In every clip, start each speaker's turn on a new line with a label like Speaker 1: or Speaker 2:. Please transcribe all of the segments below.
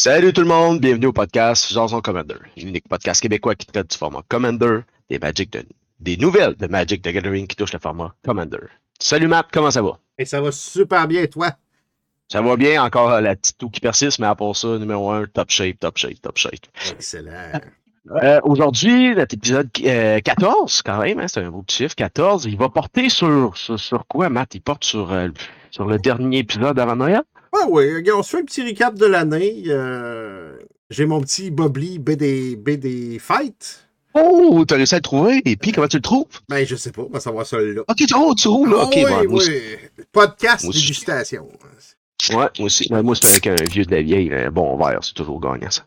Speaker 1: Salut tout le monde, bienvenue au podcast Jason Commander, l'unique podcast québécois qui traite du format Commander, des Magic de, des nouvelles de Magic the Gathering qui touchent le format Commander. Salut Matt, comment ça va?
Speaker 2: Et ça va super bien, toi?
Speaker 1: Ça va bien, encore euh, la petite toux qui persiste, mais à part ça, numéro un, top shape, top shape, top shape.
Speaker 2: Excellent.
Speaker 1: Euh, Aujourd'hui, notre épisode euh, 14, quand même, hein, c'est un beau petit chiffre, 14, il va porter sur, sur, sur quoi, Matt? Il porte sur, euh, sur le dernier épisode avant Noël?
Speaker 2: Ah oui, on se fait un petit recap de l'année. Euh, J'ai mon petit Bobli BD, BD Fight.
Speaker 1: Oh, t'as réussi à le trouver, et puis comment tu le trouves?
Speaker 2: Ben, je sais pas, on va savoir ça là.
Speaker 1: Ok, tu roules, tu roules, là. Ok,
Speaker 2: oui,
Speaker 1: bon, aussi.
Speaker 2: oui. Podcast dégustation.
Speaker 1: Ouais, moi aussi. Ben, moi, c'est avec un vieux de la vieille, un bon verre, c'est toujours gagnant, ça.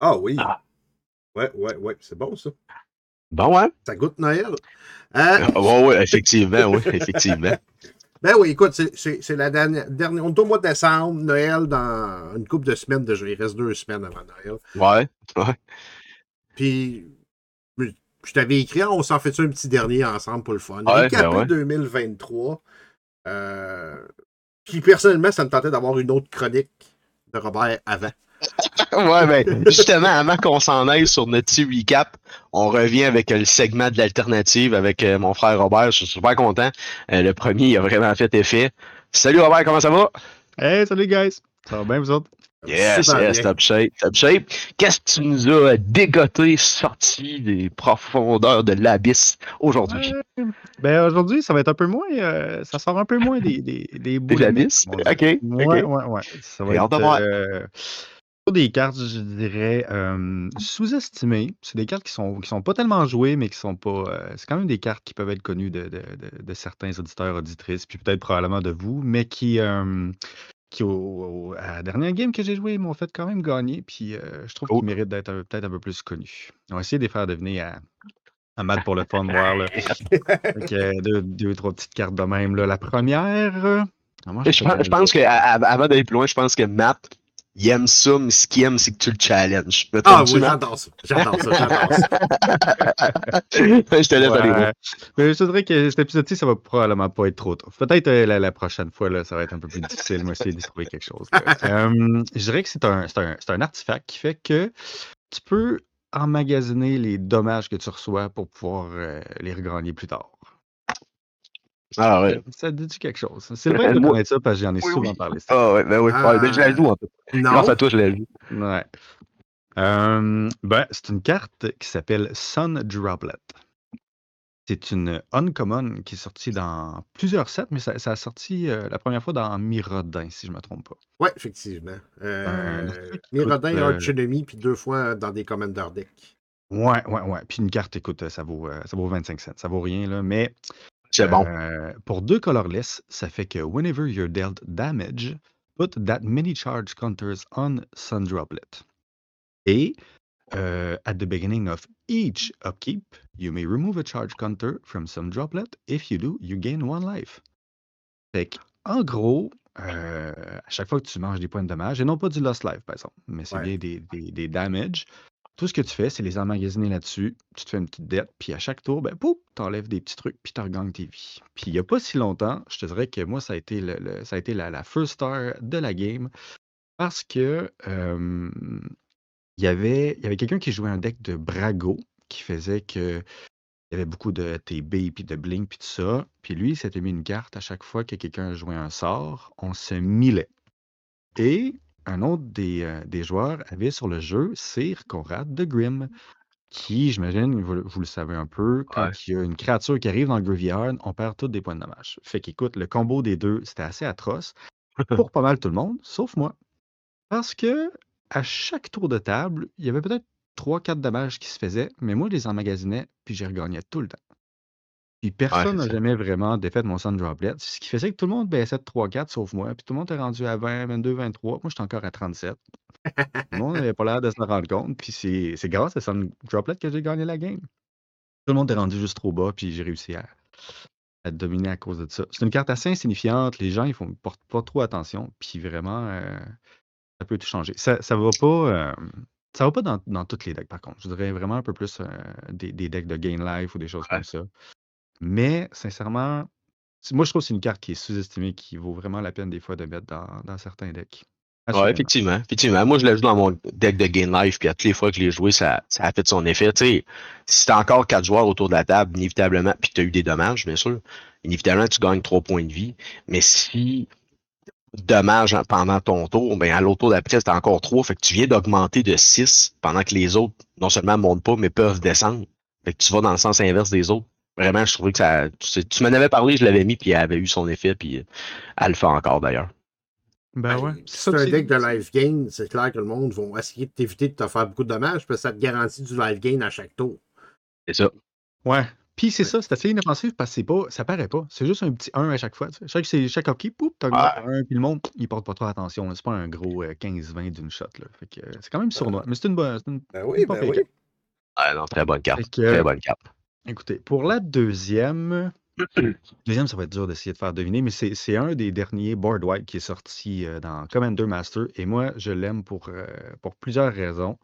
Speaker 2: Ah oui.
Speaker 1: Ah.
Speaker 2: Ouais, ouais, ouais, c'est bon ça.
Speaker 1: Bon, ouais?
Speaker 2: Ça goûte Noël. Euh,
Speaker 1: Ah, ouais, effectivement, oui, effectivement.
Speaker 2: ben oui, écoute, c'est- la dernière, dernière. On est au mois de décembre, Noël dans une couple de semaines déjà. Il reste deux semaines avant Noël.
Speaker 1: Ouais, ouais.
Speaker 2: Puis, je t'avais écrit, on s'en fait un petit dernier ensemble pour le fun.
Speaker 1: Ouais,
Speaker 2: Récapé
Speaker 1: ben ouais.
Speaker 2: 2023. Euh, puis, personnellement, ça me tentait d'avoir une autre chronique de Robert avant.
Speaker 1: Ouais, ben, justement, avant qu'on s'en aille sur notre petit recap, on revient avec euh, le segment de l'alternative avec euh, mon frère Robert. Je suis super content. Euh, le premier, il a vraiment fait effet. Salut Robert, comment ça va?
Speaker 3: Hey, salut guys! Ça va bien, vous autres?
Speaker 1: Yes, yes,
Speaker 2: bien.
Speaker 1: top shape, top shape. Qu'est-ce que tu nous as dégoté, sorti des profondeurs de l'abysse aujourd'hui?
Speaker 3: Ben aujourd'hui, ça va être un peu moins. euh, ça sort un peu moins des, des, des
Speaker 1: abysses?
Speaker 3: on va
Speaker 1: Ok.
Speaker 3: Ouais, ouais, ouais. Ça va
Speaker 1: de
Speaker 3: être pour des cartes, je dirais, sous-estimées. C'est des cartes qui sont, qui sont pas tellement jouées, mais qui sont pas. c'est quand même des cartes qui peuvent être connues de, de, de, de certains auditeurs, auditrices, puis peut-être probablement de vous, mais qui. qui, au, au- à la dernière game que j'ai joué, m'ont fait quand même gagner. Puis je trouve
Speaker 1: Cool.
Speaker 3: qu'ils méritent d'être un- peut-être un peu plus connus. On va essayer de les faire devenir à, à Matt pour le fun, voir. Là. Fait que, euh, deux, deux, trois petites cartes de même. Là. La première. euh, ah,
Speaker 1: Je pense,
Speaker 3: pas
Speaker 1: je pense que à- à- avant d'aller plus loin, je pense que Matt, il aime ça, mais ce qu'il aime, c'est que tu le challenges.
Speaker 2: Ah oui, j'adore ça. J'adore ça. J'adore ça.
Speaker 1: je te laisse aller.
Speaker 3: Ouais.
Speaker 1: voir.
Speaker 3: Mais je te dirais que cet épisode-ci, ça va probablement pas être trop tough. Peut-être euh, la, la prochaine fois, là, ça va être un peu plus difficile. Moi, essayer de trouver quelque chose. Euh, je dirais que c'est un, c'est un, c'est un artefact qui fait que tu peux emmagasiner les dommages que tu reçois pour pouvoir euh, les regagner plus tard.
Speaker 1: Ah ouais.
Speaker 3: Ça te dit quelque chose? Sylvain doit
Speaker 1: Moi-
Speaker 3: connaître ça parce que j'en ai
Speaker 1: Oui,
Speaker 3: souvent
Speaker 1: oui.
Speaker 3: parlé. ça.
Speaker 1: Ah ouais, ben oui.
Speaker 2: Ah.
Speaker 1: Ouais, ben, je la joue en fait.
Speaker 2: Non?
Speaker 1: Grâce à toi, je la joue.
Speaker 3: Ouais. Euh, ben, c'est une carte qui s'appelle Sun Droplet. C'est une uncommon qui est sortie dans plusieurs sets, mais ça, ça a sorti euh, la première fois dans Mirodin, si je ne me trompe pas.
Speaker 2: Oui, effectivement.
Speaker 3: Un
Speaker 2: Euh, Mirodin
Speaker 3: euh,
Speaker 2: Arch Enemy, puis deux fois dans des Commander Deck.
Speaker 3: Ouais, ouais, ouais. Puis une carte, écoute, ça vaut, euh, ça vaut 25 cents. Ça vaut rien, là. Mais
Speaker 1: C'est bon.
Speaker 3: euh, pour deux colorless, ça fait que whenever you're dealt damage, put that many charge counters on Sun Droplet. Et uh, at the beginning of each upkeep, you may remove a charge counter from some droplet. If you do, you gain one life. Fait que, en gros, euh, à chaque fois que tu manges des points de dommage, et non pas du lost life, par exemple, mais c'est
Speaker 2: Ouais.
Speaker 3: bien des, des, des damage, tout ce que tu fais, c'est les emmagasiner là-dessus. Tu te fais une petite dette, puis à chaque tour, ben, pouf, t'enlèves des petits trucs, puis tu regagnes tes vies. Puis il n'y a pas si longtemps, je te dirais que moi, ça a été, le, ça a été la, first star de la game, parce que euh, il y avait, y avait quelqu'un qui jouait un deck de Brago qui faisait que il y avait beaucoup de TB, puis de Blink, puis tout ça. Puis lui, il s'était mis une carte à chaque fois que quelqu'un jouait un sort, on se millait. Et un autre des, euh, des joueurs avait sur le jeu Sir Conrad de Grim, qui, j'imagine, vous, vous le savez un peu, quand
Speaker 1: Ouais.
Speaker 3: il y a une créature qui arrive dans le Graveyard, on perd tous des points de dommage. Fait qu'écoute, le combo des deux, c'était assez atroce pour pas mal tout le monde, sauf moi. Parce que à chaque tour de table, il y avait peut-être 3-4 dommages qui se faisaient, mais moi, je les emmagasinais, puis j'y regagnais tout le temps. Puis personne n'a
Speaker 1: ça.
Speaker 3: jamais vraiment défait mon Sun Droplet, ce qui faisait que tout le monde baissait de 3-4 sauf moi, puis tout le monde est rendu à 20, 22, 23. Moi, j'étais encore à 37. Tout le monde n'avait pas l'air de se rendre compte, puis c'est c'est grâce à Sun Droplet que j'ai gagné la game. Tout le monde est rendu juste trop bas, puis j'ai réussi à, dominer à cause de ça. C'est une carte assez insignifiante, les gens, ils ne portent pas trop attention, puis vraiment, euh, ça peut tout changer. Ça, ça va pas. euh, ça va pas dans, dans toutes les decks, par contre. Je dirais vraiment un peu plus euh, des, des decks de Gain Life ou des choses
Speaker 1: Ouais.
Speaker 3: comme ça. Mais, sincèrement, c'est- moi, je trouve que c'est une carte qui est sous-estimée, qui vaut vraiment la peine des fois de mettre dans, dans certains decks.
Speaker 1: Ouais,
Speaker 3: Assurément.
Speaker 1: effectivement. effectivement. Moi, je l'ai joué dans mon deck de Game Life, puis à toutes les fois que je l'ai joué, ça, ça a fait son effet. Tu sais, si t'as encore quatre joueurs autour de la table, inévitablement, puis t'as eu des dommages, bien sûr, inévitablement, tu gagnes trois points de vie. Mais si dommage pendant ton tour, ben à l'autre tour d'après, t'as encore trois. Fait que tu viens d'augmenter de 6 pendant que les autres, non seulement montent pas, mais peuvent descendre. Fait que tu vas dans le sens inverse des autres. Vraiment, je trouvais que ça. Tu, sais, tu m'en avais parlé, je l'avais mis, puis elle avait eu son effet, puis euh, elle le fait encore d'ailleurs.
Speaker 3: Ben ouais.
Speaker 2: Si c'est un deck de live gain, c'est clair que le monde va essayer de t'éviter de te faire beaucoup de dommages parce que ça te garantit du live gain à chaque tour.
Speaker 1: C'est ça.
Speaker 3: Ouais. Puis c'est ça, c'est assez inoffensif parce que c'est pas, ça paraît pas. C'est juste un petit 1 à chaque fois. tu sais. Chaque, c'est- chaque hockey, poup, t'as un, puis le monde, il porte pas trop attention. C'est pas un gros euh, 15-20 d'une shot. Là. Fait que, euh, c'est quand même sournois. Mais c'est une bonne. c'est une-
Speaker 2: Ben oui,
Speaker 3: pas
Speaker 2: ben oui.
Speaker 1: Ah non, très bonne carte.
Speaker 3: Que-
Speaker 1: Très bonne carte.
Speaker 3: Écoutez, pour la deuxième, deuxième, ça va être dur d'essayer de faire deviner, mais c'est c'est un des derniers board wipe qui est sorti euh, dans Commander Master, et moi, je l'aime pour, euh, pour plusieurs raisons.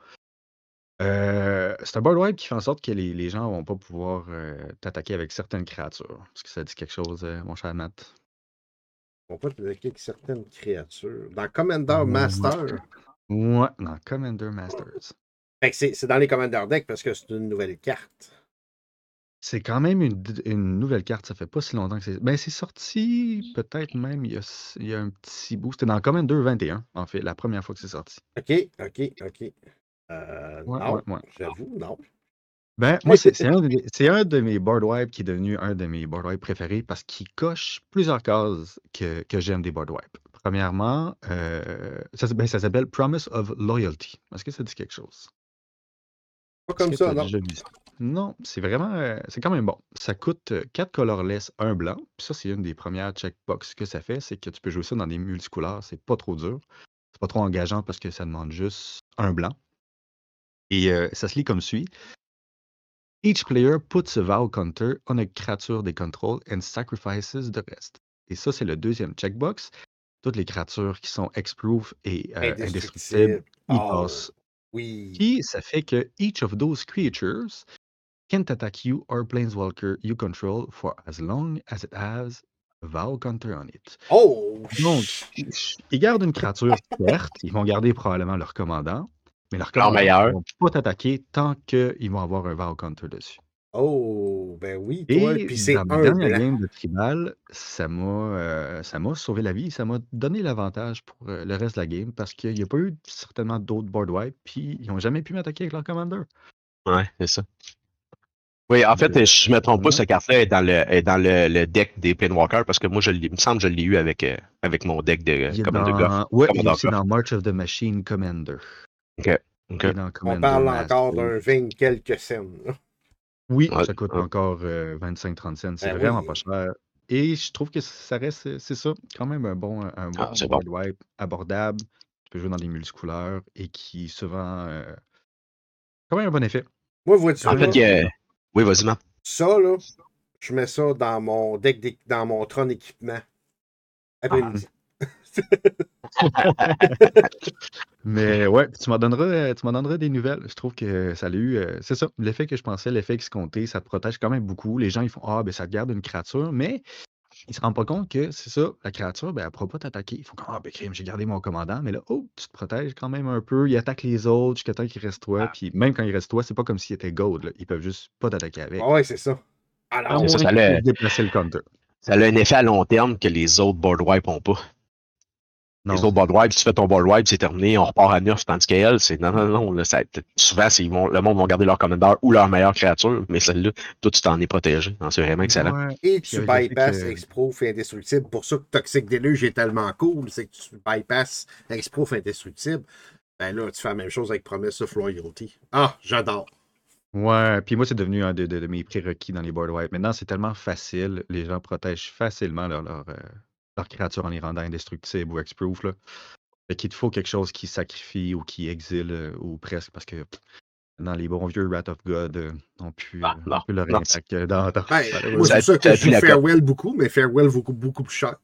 Speaker 3: Euh, c'est un board wipe qui fait en sorte que les, les gens vont pas pouvoir euh, t'attaquer avec certaines créatures. Est-ce que ça dit quelque chose, mon cher Matt?
Speaker 2: On peut te bloquer avec certaines créatures. Dans Commander. Master,
Speaker 3: Ouais, dans Commander Masters.
Speaker 2: fait que c'est c'est dans les Commander Deck parce que c'est une nouvelle carte.
Speaker 3: C'est quand même une, d- une nouvelle carte, ça fait pas si longtemps que c'est. Ben, c'est sorti peut-être même il y, a, s- il y a un petit bout. C'était dans Commander 21, en fait, la première fois que c'est sorti.
Speaker 2: OK, OK, OK. Euh,
Speaker 3: Ouais,
Speaker 2: non,
Speaker 3: ouais, ouais.
Speaker 2: j'avoue, non.
Speaker 3: Ben, moi, c'est c'est un, de- c'est un de mes board wipes qui est devenu un de mes board wipes préférés parce qu'il coche plusieurs cases que, que j'aime des board wipes. Premièrement, euh, ça, s- ben, ça s'appelle Promise of Loyalty. Est-ce que ça dit quelque chose?
Speaker 2: Pas
Speaker 3: Est-ce
Speaker 2: comme
Speaker 3: que
Speaker 2: ça, non.
Speaker 3: déjà vu ça? Non, c'est vraiment, euh, c'est quand même bon. Ça coûte 4 colorless, 1 blanc. Puis ça, c'est une des premières checkbox que ça fait, c'est que tu peux jouer ça dans des multicouleurs. C'est pas trop dur. C'est pas trop engageant parce que ça demande juste un blanc. Et euh, ça se lit comme suit. Each player puts a vow counter on a creature they control and sacrifices the rest. Et ça, c'est le deuxième checkbox. Toutes les créatures qui sont X-proof et euh, indestructibles,
Speaker 2: Indestructible.
Speaker 3: ils
Speaker 2: Oh,
Speaker 3: passent
Speaker 2: oui.
Speaker 3: puis ça fait que each of those creatures can't attack you or planeswalker you control for as long as it has a vow counter on it.
Speaker 2: Oh!
Speaker 3: Donc, ils gardent une créature, certes, ils vont garder probablement leur commandant, mais leur commandant ne vont pas t'attaquer tant qu'ils vont avoir un vow counter dessus.
Speaker 2: Oh, ben oui, toi,
Speaker 3: Et
Speaker 2: puis c'est
Speaker 3: dans ma dernière
Speaker 2: blanc.
Speaker 3: game de tribal, ça m'a euh, ça m'a sauvé la vie, ça m'a donné l'avantage pour euh, le reste de la game parce qu'il n'y a pas eu certainement d'autres board wipe, puis ils n'ont jamais pu m'attaquer avec leur commander.
Speaker 1: Ouais, c'est ça. Oui, en fait,
Speaker 3: Euh,
Speaker 1: je me trompe pas, cette carte-là est dans le est dans le, le deck des Planewalkers parce que moi, je l'ai- il me semble que je l'ai eu avec, euh, avec mon deck de Commander Goff.
Speaker 3: dans... Ouais, il est
Speaker 1: Commander
Speaker 3: aussi
Speaker 1: Goff.
Speaker 3: dans March of the Machine Commander.
Speaker 1: OK.
Speaker 2: On parle encore d'un 20 quelques scènes. là.
Speaker 3: Oui,
Speaker 1: Ouais,
Speaker 3: ça coûte
Speaker 1: ouais.
Speaker 3: encore euh, 25-30 cents. C'est
Speaker 2: Ben
Speaker 3: vraiment
Speaker 2: oui.
Speaker 3: pas cher. Et je trouve que ça reste, c'est ça, quand même un bon, un bon
Speaker 1: Ah, c'est bon.
Speaker 3: wipe abordable. Tu peux jouer dans des multicouleurs et qui souvent euh, quand même un bon effet.
Speaker 2: Moi, vois-tu,
Speaker 1: En
Speaker 2: là,
Speaker 1: fait, il y a... Oui, vas-y, Matt.
Speaker 2: ça, là, je mets ça dans mon deck, dans mon trône équipement. Après-midi.
Speaker 3: Mais ouais, tu m'en donneras, euh, tu m'en donneras des nouvelles. Je trouve que ça a eu, euh, c'est ça, l'effet que je pensais, l'effet escompté, ça te protège quand même beaucoup. Les gens, ils font Ah, ben ça te garde une créature, mais ils se rendent pas compte que c'est ça, la créature, ben elle pourra pas t'attaquer. Ils font comme Ah, ben crime, j'ai gardé mon commandant, mais là, oh, tu te protèges quand même un peu. Il attaque les autres jusqu'à temps qu'il reste toi. Puis même quand il reste toi, c'est pas comme s'il était gold. là. Ils peuvent juste pas t'attaquer avec.
Speaker 2: Ah ouais, c'est ça. Alors,
Speaker 1: ça, ça
Speaker 3: puissent déplacer le counter.
Speaker 1: Ça a un effet à long terme que les autres board wipes n'ont pas.
Speaker 3: Non,
Speaker 1: les autres board wipes, tu fais ton board wipe, c'est terminé, on repart à neuf, tandis qu'elle, c'est non, non, non. Là, ça, souvent, c'est, ils vont, le monde va garder leur commandeur ou leur meilleure créature, mais celle-là, toi, tu t'en es protégé. C'est vraiment excellent.
Speaker 3: Ouais.
Speaker 2: et tu
Speaker 3: fait
Speaker 2: bypasses
Speaker 3: que-
Speaker 2: X-Proof et Indestructible. Pour ça que Toxic Deluge est tellement cool, c'est que tu bypasses X-Proof Indestructible. Ben là, tu fais la même chose avec Promise of Loyalty. Ah, j'adore.
Speaker 3: Ouais, puis moi, c'est devenu un de, de- de mes prérequis dans les board wipes. Maintenant, c'est tellement facile. Les gens protègent facilement leur, leur, euh, leur créature en les rendant indestructibles ou X-proof. là. Fait qu'il te faut quelque chose qui sacrifie ou qui exile euh, ou presque parce que pff, dans les bons vieux Wrath of God, euh, on peut,
Speaker 1: Ah, non,
Speaker 3: leur
Speaker 1: non,
Speaker 3: impact dans, dans-
Speaker 2: Ben, moi, c'est
Speaker 1: Ça-
Speaker 2: pour ça
Speaker 1: ça
Speaker 2: que je. Farewell beaucoup, mais Farewell vaut beaucoup, beaucoup plus cher.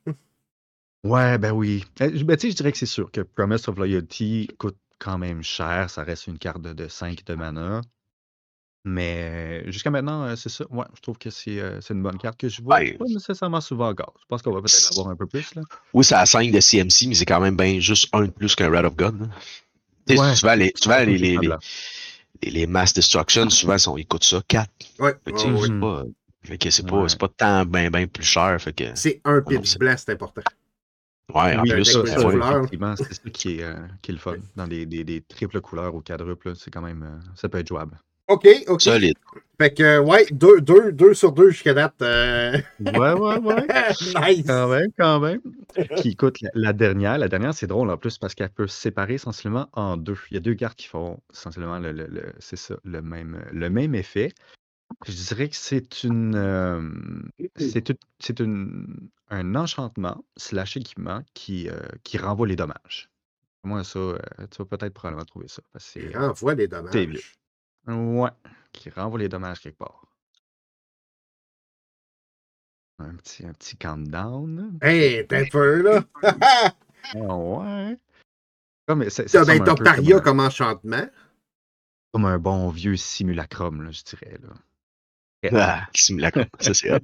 Speaker 3: Ouais, ben oui. Je- ben, tu je dirais que c'est sûr que Promise of Loyalty coûte quand même cher. Ça reste une carte de, de 5 de mana. Mais jusqu'à maintenant, euh, c'est ça. Ouais, je trouve que c'est euh, c'est une bonne carte que je vois
Speaker 1: Ouais.
Speaker 3: pas nécessairement souvent encore. Je pense qu'on va peut-être l'avoir un peu plus. Là.
Speaker 1: Oui, c'est à 5 de CMC, mais c'est quand même bien juste un de plus qu'un Rat of God. là. Tu sais,
Speaker 3: Ouais.
Speaker 1: souvent, les, souvent les, les, les,
Speaker 3: blanc.
Speaker 1: les- les Mass Destruction, souvent, sont, ils coûtent ça 4.
Speaker 2: Ouais,
Speaker 1: Fait que,
Speaker 2: ouais,
Speaker 1: tu sais,
Speaker 2: ouais.
Speaker 1: c'est pas, fait que c'est pas,
Speaker 3: Ouais.
Speaker 1: c'est pas tant ben, ben plus cher. Fait que,
Speaker 2: C'est un
Speaker 1: non,
Speaker 2: pitch
Speaker 1: c'est-
Speaker 2: blanc, c'est important.
Speaker 1: ouais, en
Speaker 3: Oui,
Speaker 2: un
Speaker 1: plus,
Speaker 3: ça,
Speaker 1: ouais,
Speaker 2: couleurs.
Speaker 3: effectivement, c'est ça qui est, euh, qui est le fun. Dans des, des, des triples couleurs ou quadruples, là, c'est quand même, euh, ça peut être jouable.
Speaker 2: OK, OK.
Speaker 1: solide.
Speaker 2: Fait que, ouais, deux, deux, deux sur deux jusqu'à date. euh,
Speaker 3: Ouais, ouais, ouais.
Speaker 2: nice.
Speaker 3: Quand même, quand même. Puis écoute, la, la dernière, la dernière, c'est drôle en plus parce qu'elle peut se séparer essentiellement en deux. Il y a deux cartes qui font essentiellement le, le- le- c'est ça, le même, le même effet. Je dirais que c'est une, euh, c'est une, c'est une- un enchantement slash équipement qui, euh, qui renvoie les dommages. Moi, ça, euh, tu vas peut-être probablement trouver ça.
Speaker 2: renvoie
Speaker 3: vieux.
Speaker 2: dommages.
Speaker 3: Ouais, qui renvoie les dommages quelque part. Un petit, un petit countdown.
Speaker 2: Hey, t'es un peu, là.
Speaker 3: Ah ouais. Comme, c'est- ça
Speaker 2: ben, Paria
Speaker 3: comme, un-
Speaker 2: comme enchantement.
Speaker 3: comme un bon vieux simulacrum, là, je dirais. Là.
Speaker 1: Ah, simulacre. Ça, c'est hot.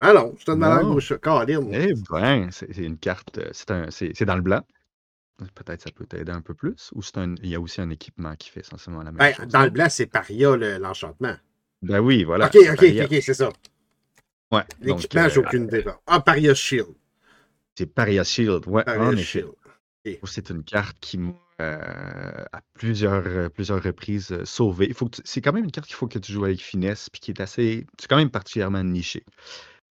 Speaker 2: Ah non, je te demande gros chat. Caroline.
Speaker 3: Eh ben, c'est une carte, euh, c'est un- c'est c'est dans le blanc. Peut-être ça peut t'aider un peu plus. Ou c'est un, il y a aussi un équipement qui fait essentiellement la même
Speaker 2: Ben,
Speaker 3: chose?
Speaker 2: dans le blanc, c'est Paria, le- l'enchantement.
Speaker 3: Ben oui, voilà.
Speaker 2: ok, ok,
Speaker 3: Paria.
Speaker 2: ok, c'est ça.
Speaker 3: Ouais,
Speaker 2: L'équipement, j'ai
Speaker 3: euh,
Speaker 2: aucune idée. Ah, Paria Shield.
Speaker 3: c'est Paria Shield. Ouais,
Speaker 2: Paria
Speaker 3: en effet.
Speaker 2: Shield.
Speaker 3: C'est une carte qui m'a euh, à plusieurs, euh, plusieurs reprises euh, sauvé. Il faut que tu- C'est quand même une carte qu'il faut que tu joues avec finesse, puis qui est assez. C'est quand même particulièrement niché.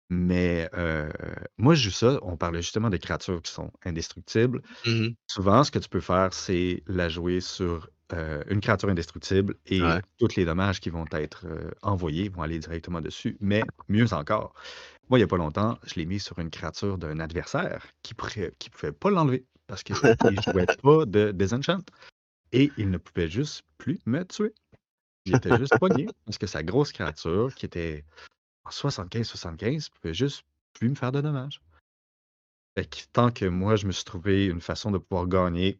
Speaker 3: Mais euh, moi, je joue ça. On parlait justement des créatures qui sont indestructibles.
Speaker 1: Mhm.
Speaker 3: Souvent, ce que tu peux faire, c'est la jouer sur euh, une créature indestructible et
Speaker 1: Ouais.
Speaker 3: tous les dommages qui vont être euh, envoyés vont aller directement dessus. Mais mieux encore, moi, il n'y a pas longtemps, je l'ai mis sur une créature d'un adversaire qui ne qui pouvait pas l'enlever parce qu'il ne jouait pas de Disenchant. Et il ne pouvait juste plus me tuer. Il était juste pogné parce que sa grosse créature, qui était 75-75, pouvait juste plus me faire de dommages. Fait tant que moi, je me suis trouvé une façon de pouvoir gagner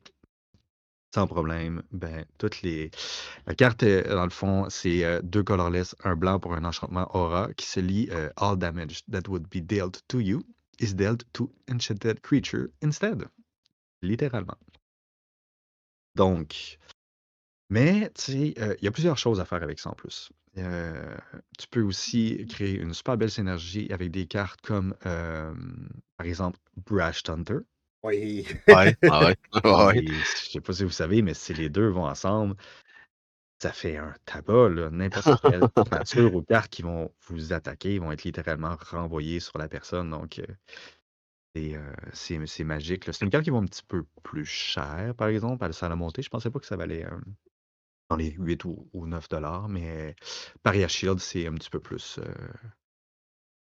Speaker 3: sans problème, ben, toutes les. La carte, euh, dans le fond, c'est euh, deux colorless, un blanc pour un enchantement aura qui se lit euh, All damage that would be dealt to you is dealt to enchanted creature instead. Littéralement. Donc, mais tu sais, euh, il y a plusieurs choses à faire avec ça en plus. Euh, tu peux aussi créer une super belle synergie avec des cartes comme, euh, par exemple, Brash Hunter.
Speaker 2: Oui.
Speaker 1: Ouais, ouais, ouais.
Speaker 3: Et je sais pas si vous savez, mais si les deux vont ensemble, ça fait un tabac. N'importe quelle créature ou carte qui vont vous attaquer vont être littéralement renvoyées sur la personne. Donc, euh, c'est euh, c'est- magique. C'est une carte qui va un petit peu plus cher, par exemple, à la salle à monter. Je pensais pas que ça valait euh, dans les 8 ou, ou 9 dollars, mais Paria Shield, c'est un petit peu plus euh,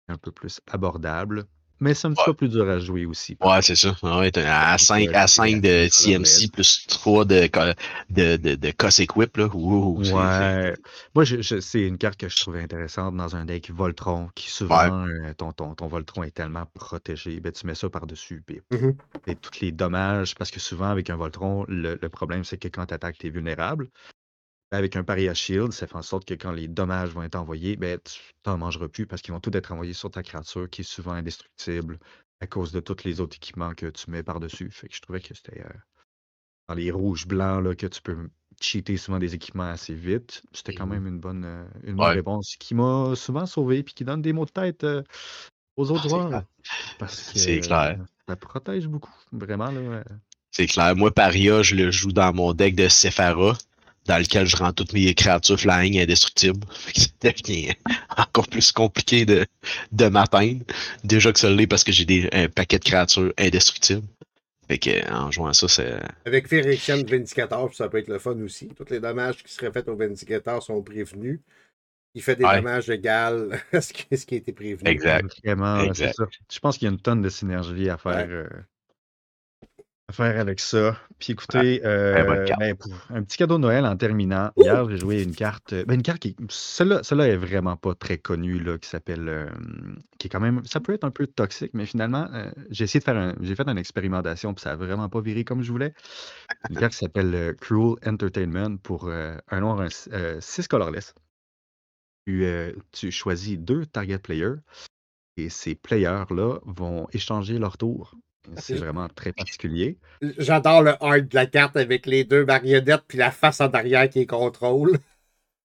Speaker 3: un peu plus abordable. Mais c'est un petit
Speaker 1: Ouais.
Speaker 3: peu plus dur à jouer aussi.
Speaker 1: Ouais, c'est ça. Ah Ouais, à
Speaker 3: Faut
Speaker 1: 5,
Speaker 3: que
Speaker 1: à
Speaker 3: les
Speaker 1: 5 de. CMC plus 3 de, de, de, de Coss Equip, là.
Speaker 3: Ouais. Moi, je, je- c'est une carte que je trouvais intéressante dans un deck Voltron, qui souvent, euh, ton, ton, ton Voltron est tellement protégé, ben, tu mets ça par-dessus,
Speaker 2: Mhm.
Speaker 3: et tous les dommages, parce que souvent, avec un Voltron, le, le problème, c'est que quand tu attaques, tu es vulnérable. Avec un Paria Shield, ça fait en sorte que quand les dommages vont être envoyés, ben, tu t'en mangeras plus parce qu'ils vont tout être envoyés sur ta créature qui est souvent indestructible à cause de tous les autres équipements que tu mets par-dessus. Fait que je trouvais que c'était euh, dans les rouges blancs là, que tu peux cheater souvent des équipements assez vite. C'était quand
Speaker 1: Mhm.
Speaker 3: même une bonne, euh, une bonne
Speaker 1: Ouais.
Speaker 3: réponse qui m'a souvent sauvé puis qui donne des mots de tête euh, aux autres
Speaker 1: Ah,
Speaker 3: joueurs. Parce que
Speaker 1: C'est clair.
Speaker 3: ça protège beaucoup, vraiment. Là,
Speaker 1: C'est clair. Moi, Paria, je le joue dans mon deck de Sephara, dans lequel je rends toutes mes créatures flying indestructibles. Ça devient encore plus compliqué de, de m'atteindre. Déjà que ça l'est parce que j'ai des, un paquet de créatures indestructibles. Fait que, en jouant ça, c'est.
Speaker 2: Avec Phyrexian Vindicator, ça peut être le fun aussi. Tous les dommages qui seraient faits au Vindicator sont prévenus. Il fait des
Speaker 1: Ouais.
Speaker 2: dommages égaux à ce qui, a été prévenu.
Speaker 1: Exact.
Speaker 3: Vraiment, là, c'est
Speaker 1: Exact.
Speaker 3: ça. Je pense qu'il y a une tonne de synergie à faire,
Speaker 2: Ouais.
Speaker 3: euh, faire avec ça. Puis écoutez,
Speaker 1: bonne
Speaker 3: euh, ben, un petit cadeau de Noël en terminant. Hier, j'ai joué une carte. Ben, une carte qui. Celle-là, celle-là est vraiment pas très connue, là, qui s'appelle. euh, qui est quand même. Ça peut être un peu toxique, mais finalement, euh, j'ai essayé de faire un. J'ai fait une expérimentation, puis ça a vraiment pas viré comme je voulais. Une carte qui s'appelle euh, Cruel Entertainment pour un noir, un 6 colorless. Tu, tu choisis deux target players et ces players-là vont échanger leur tour. C'est vraiment très particulier.
Speaker 2: J'adore le art de la carte avec les deux marionnettes puis la face en arrière qui contrôle.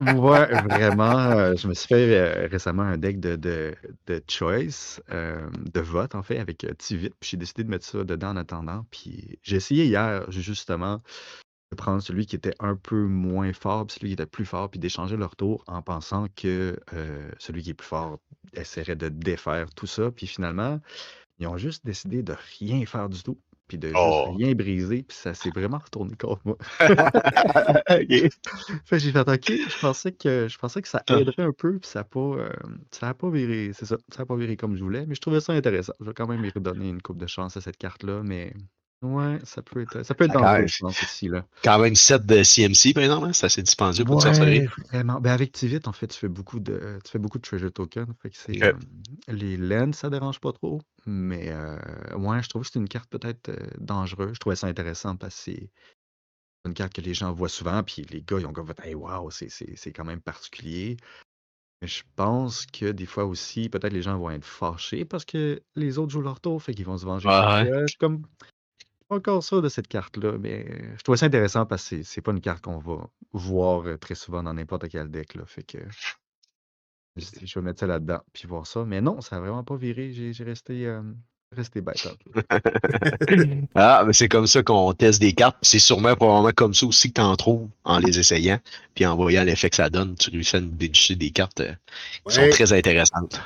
Speaker 3: Ouais, vraiment. euh, je me suis fait euh, récemment un deck de, de, de choice, euh, de vote en fait, avec Tivit. Puis j'ai décidé de mettre ça dedans en attendant. Puis j'ai essayé hier justement de prendre celui qui était un peu moins fort, puis celui qui était plus fort, puis d'échanger leur tour en pensant que euh, celui qui est plus fort essaierait de défaire tout ça. Puis finalement, ils ont juste décidé de rien faire du tout, puis de
Speaker 1: Oh.
Speaker 3: juste rien briser, puis ça s'est vraiment retourné contre moi.
Speaker 1: Ok.
Speaker 3: Fait j'ai fait OK, je pensais que je pensais que ça
Speaker 1: Ah.
Speaker 3: aiderait un peu, puis ça a pas euh, ça a pas viré, c'est ça, ça a pas viré comme je voulais, mais je trouvais ça intéressant. Je vais quand même y redonner une coupe de chance à cette carte-là, mais ouais, ça peut être ça peut être dangereux, je pense là.
Speaker 1: Quand même 7 de CMC, par exemple, hein, c'est assez dispendieux pour une sorcellerie.
Speaker 3: Ouais, vraiment. Ben avec Tivit, en fait, tu fais beaucoup de tu fais beaucoup de treasure token, fait que euh, les lens, ça dérange pas trop, mais euh, ouais, je trouve que c'est une carte peut-être euh, dangereuse. Je trouvais ça intéressant parce que c'est une carte que les gens voient souvent, puis les gars, ils ont comme Hey, wow, c'est c'est- c'est quand même particulier. Mais je pense que des fois aussi, peut-être les gens vont être fâchés parce que les autres jouent leur tour, fait qu'ils vont se venger.
Speaker 1: Ouais.
Speaker 3: comme pas encore sûr de cette carte-là, mais je trouvais ça intéressant parce que c'est- c'est pas une carte qu'on va voir euh, très souvent dans n'importe quel deck. Là, fait que je me suis dit, je vais mettre ça là-dedans, puis voir ça. Mais non, ça a vraiment pas viré. J'ai j'ai resté, euh, resté bête. un peu.
Speaker 1: Ah, mais c'est comme ça qu'on teste des cartes. C'est sûrement probablement comme ça aussi que tu en trouves en les essayant, puis en voyant l'effet que ça donne. Tu réussis à nous dénicher des cartes euh, qui sont très intéressantes.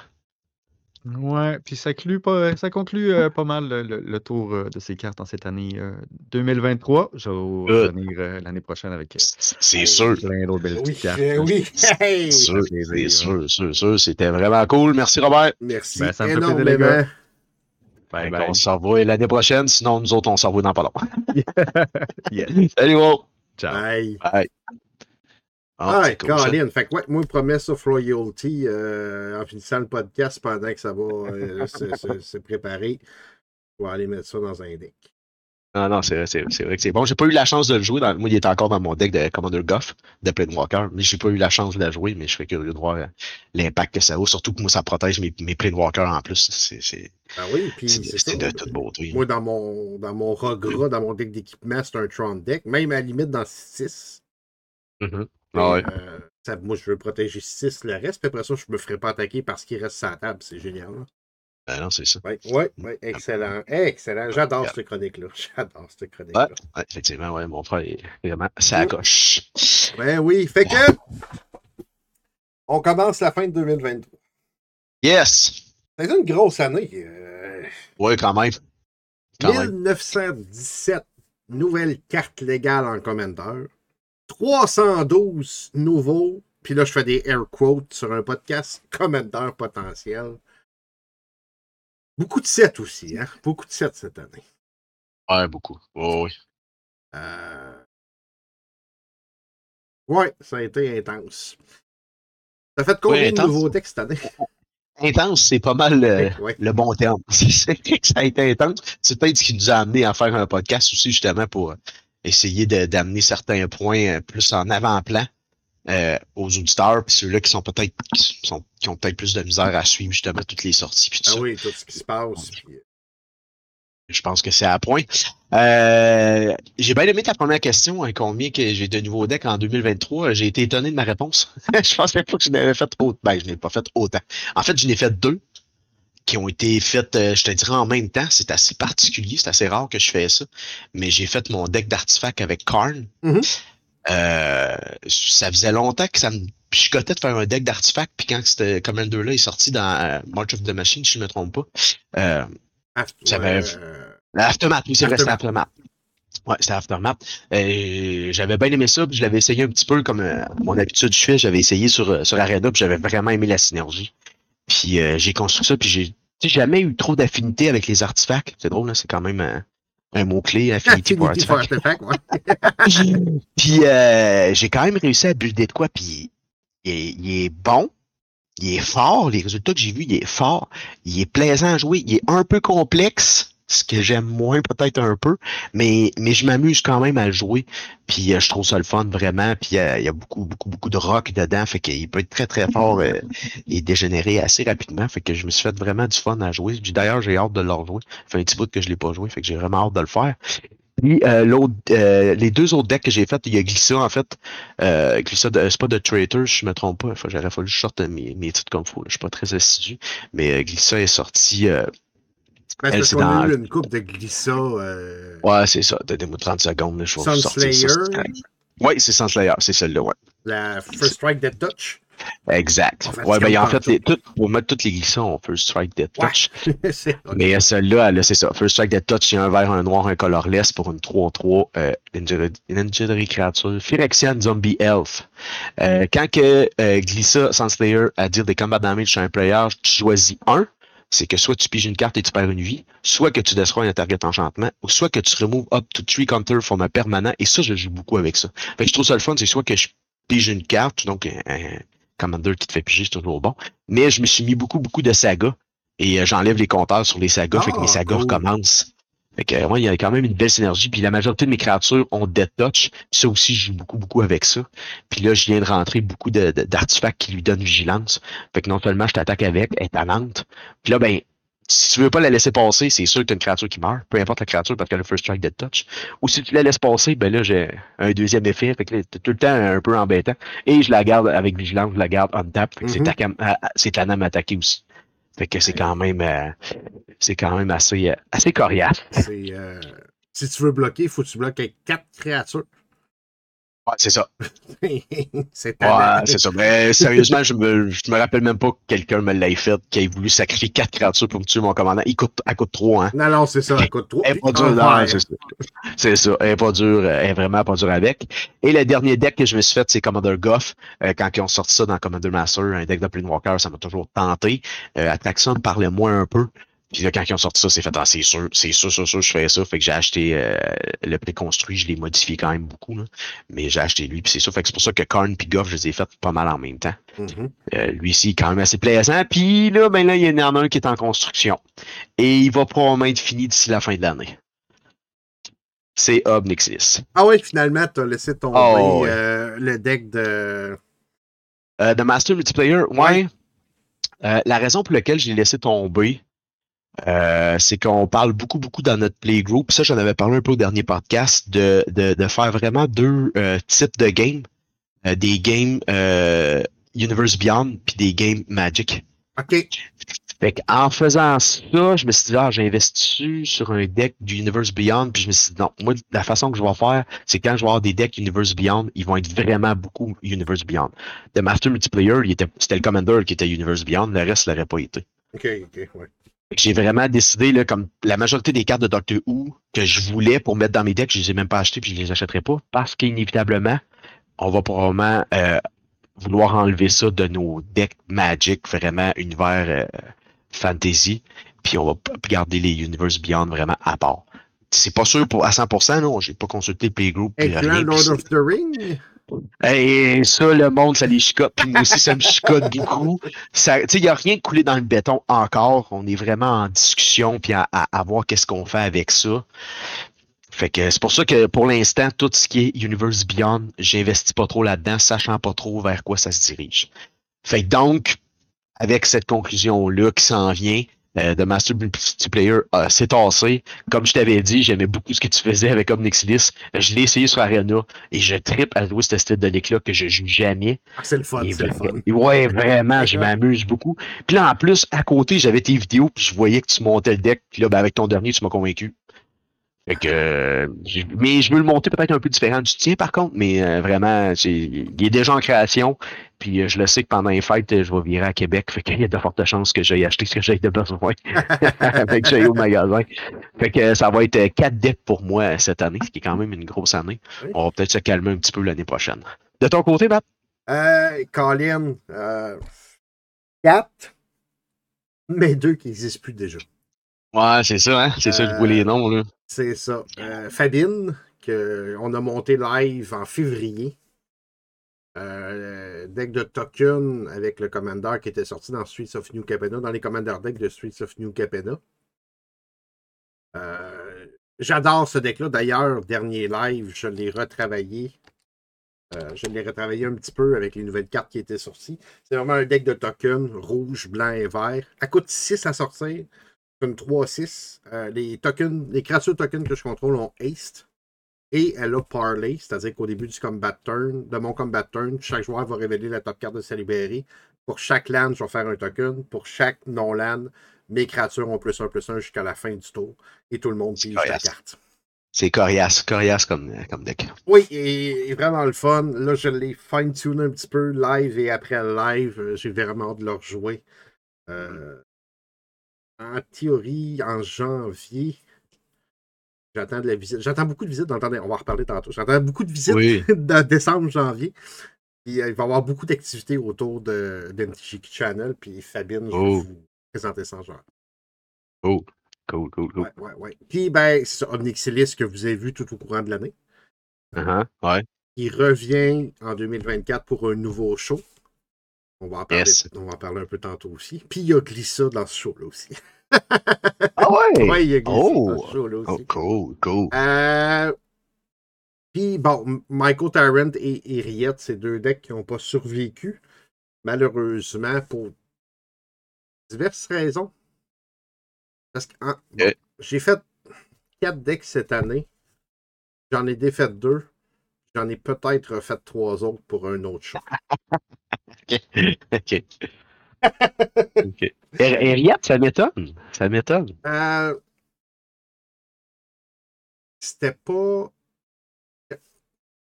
Speaker 3: Ouais, puis ça, conclut pas, ça conclut euh, pas mal le, le- le tour euh, de ces cartes en cette année euh, 2023. Je vais revenir euh, l'année prochaine avec euh,
Speaker 1: C'est sûr.
Speaker 3: plein d'autres belles
Speaker 2: Oui,
Speaker 3: cartes.
Speaker 2: euh, oui. Hey!
Speaker 1: C'est sûr, c'est
Speaker 3: hein.
Speaker 1: sûr, sûr, sûr. C'était vraiment cool. Merci, Robert.
Speaker 2: Merci
Speaker 3: Ben, ça me fait les gars.
Speaker 1: Qu'on se revoit l'année prochaine. Sinon, nous autres, on se revoit dans pas long. Salut.
Speaker 3: Ciao.
Speaker 2: Bye.
Speaker 1: Bye.
Speaker 2: Ah,
Speaker 1: Ah.
Speaker 2: Colin. Fait que, ouais, moi, promesse of loyalty euh, en finissant le podcast pendant que ça va euh, se, se- se préparer. Je vais aller mettre ça dans un deck.
Speaker 1: Non, non, c'est vrai, vrai que c'est bon. J'ai pas eu la chance de le jouer. Dans, moi, il était encore dans mon deck de Commander Goff, de Planewalker, mais j'ai pas eu la chance de la jouer, mais je serais curieux de voir euh, l'impact que ça a. Surtout que moi, ça protège mes, mes Planewalkers en plus. C'est
Speaker 2: Ah oui, puis
Speaker 1: c'est de, toute beauté.
Speaker 2: Moi, dans mon, dans mon Rogra, dans mon deck d'équipement, c'est un Tron deck. Même à la limite dans 6.
Speaker 1: Mhm. Ah ouais.
Speaker 2: Euh, ça- moi, je veux protéger 6 le reste, puis après ça, je me ferai pas attaquer parce qu'il reste sur la table. C'est génial. là.
Speaker 1: Ben non, c'est ça.
Speaker 2: Ouais, ouais, ouais, excellent. Excellent. J'adore cette chronique-là. J'adore cette chronique-là.
Speaker 1: ouais, effectivement, ouais, mon frère est vraiment ça coche.
Speaker 2: Ben oui, fait que. On commence la fin de 2023.
Speaker 1: Yes!
Speaker 2: C'est une grosse année. euh,
Speaker 1: Ouais, quand même. Quand même.
Speaker 2: 1917 nouvelles cartes légales en commentaire. 312 nouveaux. Puis là, je fais des air quotes sur un podcast commentaire potentiel. Beaucoup de sets aussi, hein? Beaucoup de sets cette année.
Speaker 1: Ouais, beaucoup. Ouais.
Speaker 2: Euh, Ouais, ça a été intense. Ça fait combien
Speaker 1: Ouais,
Speaker 2: de textes cette année?
Speaker 1: Intense, c'est pas mal euh,
Speaker 2: Ouais.
Speaker 1: le bon terme. Ça a été intense. C'est peut-être ce qui nous a amené à faire un podcast aussi, justement, pour euh, essayer d'amener certains points euh, plus en avant-plan euh, aux auditeurs, puis ceux-là qui sont peut-être qui, sont, qui ont peut-être plus de misère à suivre justement toutes les sorties. Tout
Speaker 2: Ah
Speaker 1: ça.
Speaker 2: oui, tout ce qui se passe. euh,
Speaker 1: Je pense que c'est à point. Euh, j'ai bien aimé ta première question, hein, combien que j'ai de nouveaux decks en 2023. J'ai été étonné de ma réponse. je pensais pas que je n'avais fait autant. Ben, je n'ai pas fait autant. En fait, je n'ai fait deux qui ont été faites, euh, je te dirais, en même temps. C'est assez particulier, c'est assez rare que je fais ça. Mais j'ai fait mon deck d'artefacts avec Karn.
Speaker 2: Mhm.
Speaker 1: Euh, ça faisait longtemps que ça me picotait de faire un deck d'artefacts. Puis quand c'était Commander là est sorti dans euh, March of the Machine, si je ne me trompe pas. Euh,
Speaker 2: Ah,
Speaker 1: L'Aftermath, oui, c'est vrai, c'est
Speaker 2: Aftermath.
Speaker 1: Aftermath. Ouais, c'était Aftermath. Euh, j'avais bien aimé ça, puis je l'avais essayé un petit peu comme euh, mon habitude je fais. J'avais essayé sur, sur Arena, puis j'avais vraiment aimé la synergie. Puis euh, j'ai construit ça, puis j'ai sais, jamais eu trop d'affinité avec les artefacts. C'est drôle, là, c'est quand même. un mot-clé, for Artifact.
Speaker 2: Artifact, ouais.
Speaker 1: Puis euh, j'ai quand même réussi à builder de quoi, puis il est, il est bon, il est fort, les résultats que j'ai vus, il est fort, il est plaisant à jouer, il est un peu complexe, ce que j'aime moins peut-être un peu, mais, mais je m'amuse quand même à le jouer, puis euh, je trouve ça le fun vraiment, puis euh, il y a beaucoup, beaucoup, beaucoup de rock dedans, fait qu'il peut être très, très fort euh, et dégénérer assez rapidement, fait que je me suis fait vraiment du fun à jouer, d'ailleurs j'ai hâte de le rejouer, ça fait un petit bout que je l'ai pas joué, fait que j'ai vraiment hâte de le faire. Puis euh, l'autre, euh, les deux autres decks que j'ai fait, il y a Glissa en fait. Euh, Glissa, c'est pas de Traitor, je me trompe pas. J'aurais fallu que je sorte mes, mes titres comme faut. là. Je suis pas très assidu. Mais Glissa est sorti.
Speaker 2: Parce
Speaker 1: Elle,
Speaker 2: que
Speaker 1: c'est
Speaker 2: a
Speaker 1: dans-
Speaker 2: eu une coupe de glissa. Euh...
Speaker 1: ouais, c'est ça. Donnez-moi 30 secondes. Je vais vous sortir ça.
Speaker 2: Sunslayer,
Speaker 1: Oui, c'est Sunslayer, c'est celle-là, ouais.
Speaker 2: la First Strike Dead Touch.
Speaker 1: Exact.
Speaker 2: En fait,
Speaker 1: ouais, ben, en fait, les, tout, pour mettre toutes les glissons, on peut strike dead touch. Mais euh, celle-là, là, c'est ça. First Strike Dead Touch, il y a un vert, un noir, un colorless pour une 3-3 euh, Legendary Creature. Phyrexian Zombie Elf. Euh, quand que euh, Glissa Sunslayer à dire des combats damage sur un player, tu choisis un. C'est que soit tu piges une carte et tu perds une vie, soit que tu destroys un target enchantement, ou soit que tu removes up to three counter from un permanent. Et ça, je joue beaucoup avec ça. Fait que je trouve ça le fun, c'est soit que je pige une carte, donc un, un commander qui te fait piger, c'est toujours bon. Mais je me suis mis beaucoup, beaucoup de sagas. Et euh, j'enlève les compteurs sur les sagas, fait que
Speaker 2: Ah,
Speaker 1: mes sagas
Speaker 2: cool.
Speaker 1: recommencent. Fait que, ouais, il y a quand même une belle synergie. Puis la majorité de mes créatures ont Dead Touch. Puis ça aussi, je joue beaucoup, beaucoup avec ça. Puis là, je viens de rentrer beaucoup de- de- d'artefacts qui lui donnent vigilance. Fait que non seulement je t'attaque avec, elle est tannante. Puis là, ben, si tu veux pas la laisser passer, c'est sûr que tu as une créature qui meurt, peu importe la créature, parce qu'elle a First Strike Dead Touch. Ou si tu la laisses passer, ben là, j'ai un deuxième effet. Fait que là, tout le temps un peu embêtant. Et je la garde avec vigilance, je la garde on tap. Fait que c'est
Speaker 2: Mhm.
Speaker 1: ta à- c'est à m'attaquer aussi. Fait que c'est quand même euh, c'est quand même assez, euh, assez coriace.
Speaker 2: Euh, Si tu veux bloquer, il faut que tu bloques avec quatre créatures.
Speaker 1: Ouais, c'est ça.
Speaker 2: c'est
Speaker 1: Ouais, c'est ça. Mais sérieusement, je me, je me rappelle même pas que quelqu'un me l'ait fait, qui ait voulu sacrifier quatre créatures pour me tuer mon commandant. Il coûte, elle coûte trop, hein.
Speaker 2: Non, non, c'est ça.
Speaker 1: Elle est pas dure, non, c'est ça. C'est ça. Elle est pas dure, euh, elle est vraiment pas dure avec. Et le dernier deck que je me suis fait, c'est Commander Goff. Euh, quand ils ont sorti ça dans Commander Master, un deck de Planewalker, ça m'a toujours tenté. Euh, Attraction me parlait moins un peu. Puis là, quand ils ont sorti ça, c'est fait, ah, c'est sûr, c'est sûr, sûr, sûr, je fais ça. Fait que j'ai acheté euh, le préconstruit, je l'ai modifié quand même beaucoup, là. Mais j'ai acheté lui, puis c'est ça. Fait que c'est pour ça que Karn puis Goff, je les ai fait pas mal en même temps.
Speaker 2: Mhm.
Speaker 1: Euh, lui ici, quand même assez plaisant. Puis là, ben là, il y en a un qui est en construction. Et il va probablement être fini d'ici la fin de l'année. C'est Obnixis.
Speaker 2: Ah ouais, finalement, tu as laissé tomber
Speaker 1: Oh, ouais.
Speaker 2: euh, le deck de.
Speaker 1: Euh, The Master Multiplayer, ouais.
Speaker 2: Ouais.
Speaker 1: La raison pour laquelle je l'ai laissé tomber, euh, c'est qu'on parle beaucoup, beaucoup dans notre playgroup. Ça, j'en avais parlé un peu au dernier podcast, de, de, de faire vraiment deux euh, types de games. Euh, des games euh, Universe Beyond, puis des games Magic.
Speaker 2: OK.
Speaker 1: Fait en faisant ça, je me suis dit, ah, j'ai investi sur un deck du Universe Beyond, puis je me suis dit, non, moi, la façon que je vais faire, c'est quand je vais avoir des decks Universe Beyond, ils vont être vraiment beaucoup Universe Beyond. The Master Multiplayer, c'était le Commander qui était Universe Beyond, le reste l'aurait pas été.
Speaker 2: OK, OK, ouais.
Speaker 1: J'ai vraiment décidé, là, comme la majorité des cartes de Doctor Who que je voulais pour mettre dans mes decks, je les ai même pas achetées puis je les achèterai pas parce qu'inévitablement, on va probablement euh, vouloir enlever ça de nos decks Magic, vraiment univers euh, fantasy, puis on va garder les Universe Beyond vraiment à part. C'est pas sûr pour à 100%, non, j'ai pas consulté le Playgroup.
Speaker 2: Incluant Lord of the Ring.
Speaker 1: Et ça, le monde, ça les chicote. Puis moi aussi, ça me chicote beaucoup. Il n'y a rien de coulé dans le béton encore. On est vraiment en discussion puis à voir qu'est-ce qu'on fait avec ça. Fait que c'est pour ça que pour l'instant, tout ce qui est Universe Beyond, j'investis pas trop là-dedans, sachant pas trop vers quoi ça se dirige. Fait que donc, avec cette conclusion-là qui s'en vient, euh, de Master Multiplayer euh, s'est tassé. Comme je t'avais dit, j'aimais beaucoup ce que tu faisais avec Omnixilis. Je l'ai essayé sur Arena et je tripe à jouer ce style de deck-là que je joue jamais.
Speaker 2: Ah, c'est le fun, c'est le fun.
Speaker 1: Ouais, vraiment, je m'amuse beaucoup. Puis là, en plus, à côté, j'avais tes vidéos, puis je voyais que tu montais le deck. Puis là, ben, avec ton dernier, tu m'as convaincu. Fait que, euh, mais je veux le monter peut-être un peu différent du tien, par contre. Mais euh, vraiment, il est déjà en création. Puis euh, je le sais que pendant les fêtes, je vais virer à Québec. Fait qu'il y a de fortes chances que j'aille acheter ce que j'ai de besoin. fait que j'aille au magasin. Fait que ça va être euh, 4 decks pour moi cette année, ce qui est quand même une grosse année.
Speaker 2: Oui.
Speaker 1: On va peut-être se calmer un petit peu l'année prochaine. De ton côté, Matt?
Speaker 2: Euh, Colin, euh, 4, mais deux qui n'existent plus déjà.
Speaker 1: Ouais, c'est ça, hein? C'est ça, je vois les noms, là.
Speaker 2: C'est ça. Euh, Fabine, qu'on a monté live en février. Euh, deck de token avec le Commander qui était sorti dans Streets of New Capenna, dans les Commander Deck de Streets of New Capenna. Euh, J'adore ce deck-là. D'ailleurs, dernier live, je l'ai retravaillé. Euh, je l'ai retravaillé un petit peu avec les nouvelles cartes qui étaient sorties. C'est vraiment un deck de tokens rouge, blanc et vert. Elle coûte 6 à sortir. 3-6. Euh, les tokens, les créatures tokens que je contrôle ont haste. Et elle a Parlay, c'est-à-dire qu'au début du combat turn, de mon combat turn, chaque joueur va révéler la top carte de sa librairie. Pour chaque land, je vais faire un token. Pour chaque non-land, mes créatures ont plus un plus un jusqu'à la fin du tour. Et tout le monde pige la carte.
Speaker 1: C'est coriace, coriace comme, comme deck.
Speaker 2: Oui, et, et vraiment le fun. Là, je l'ai fine-tune un petit peu live et après live, euh, j'ai vraiment hâte de le rejouer. Euh, en théorie, en janvier, j'attends de la visite. J'attends beaucoup de visites On va en reparler tantôt. J'attends beaucoup de visites
Speaker 1: Oui.
Speaker 2: dans décembre, janvier. Puis, euh, il va y avoir beaucoup d'activités autour de d'MTG Channel. Puis Fabine, je vais
Speaker 1: Oh.
Speaker 2: vous présenter ça en genre.
Speaker 1: Oh, cool, cool, cool.
Speaker 2: Ouais, ouais, ouais. Puis, ben, c'est Omnixilis que vous avez vu tout au courant de l'année.
Speaker 1: Uh-huh, Ouais.
Speaker 2: Il revient en 2024 pour un nouveau show. On va en parler,
Speaker 1: Yes.
Speaker 2: on va en parler un peu tantôt aussi. Puis il y a Glissa dans ce show-là aussi.
Speaker 1: Ah ouais!
Speaker 2: Oui, il y a Glissa
Speaker 1: Oh!
Speaker 2: dans ce show-là
Speaker 1: Oh,
Speaker 2: aussi.
Speaker 1: cool, cool.
Speaker 2: Euh, Puis bon, Michael Tarrant et Iriette, c'est deux decks qui n'ont pas survécu, malheureusement, pour diverses raisons. Parce que hein,
Speaker 1: Ok.
Speaker 2: j'ai fait quatre decks cette année. J'en ai défait deux. J'en ai peut-être refait trois autres pour un autre show.
Speaker 1: OK. OK. OK. Henriette, ça m'étonne. Ça m'étonne.
Speaker 2: Euh, C'était pas.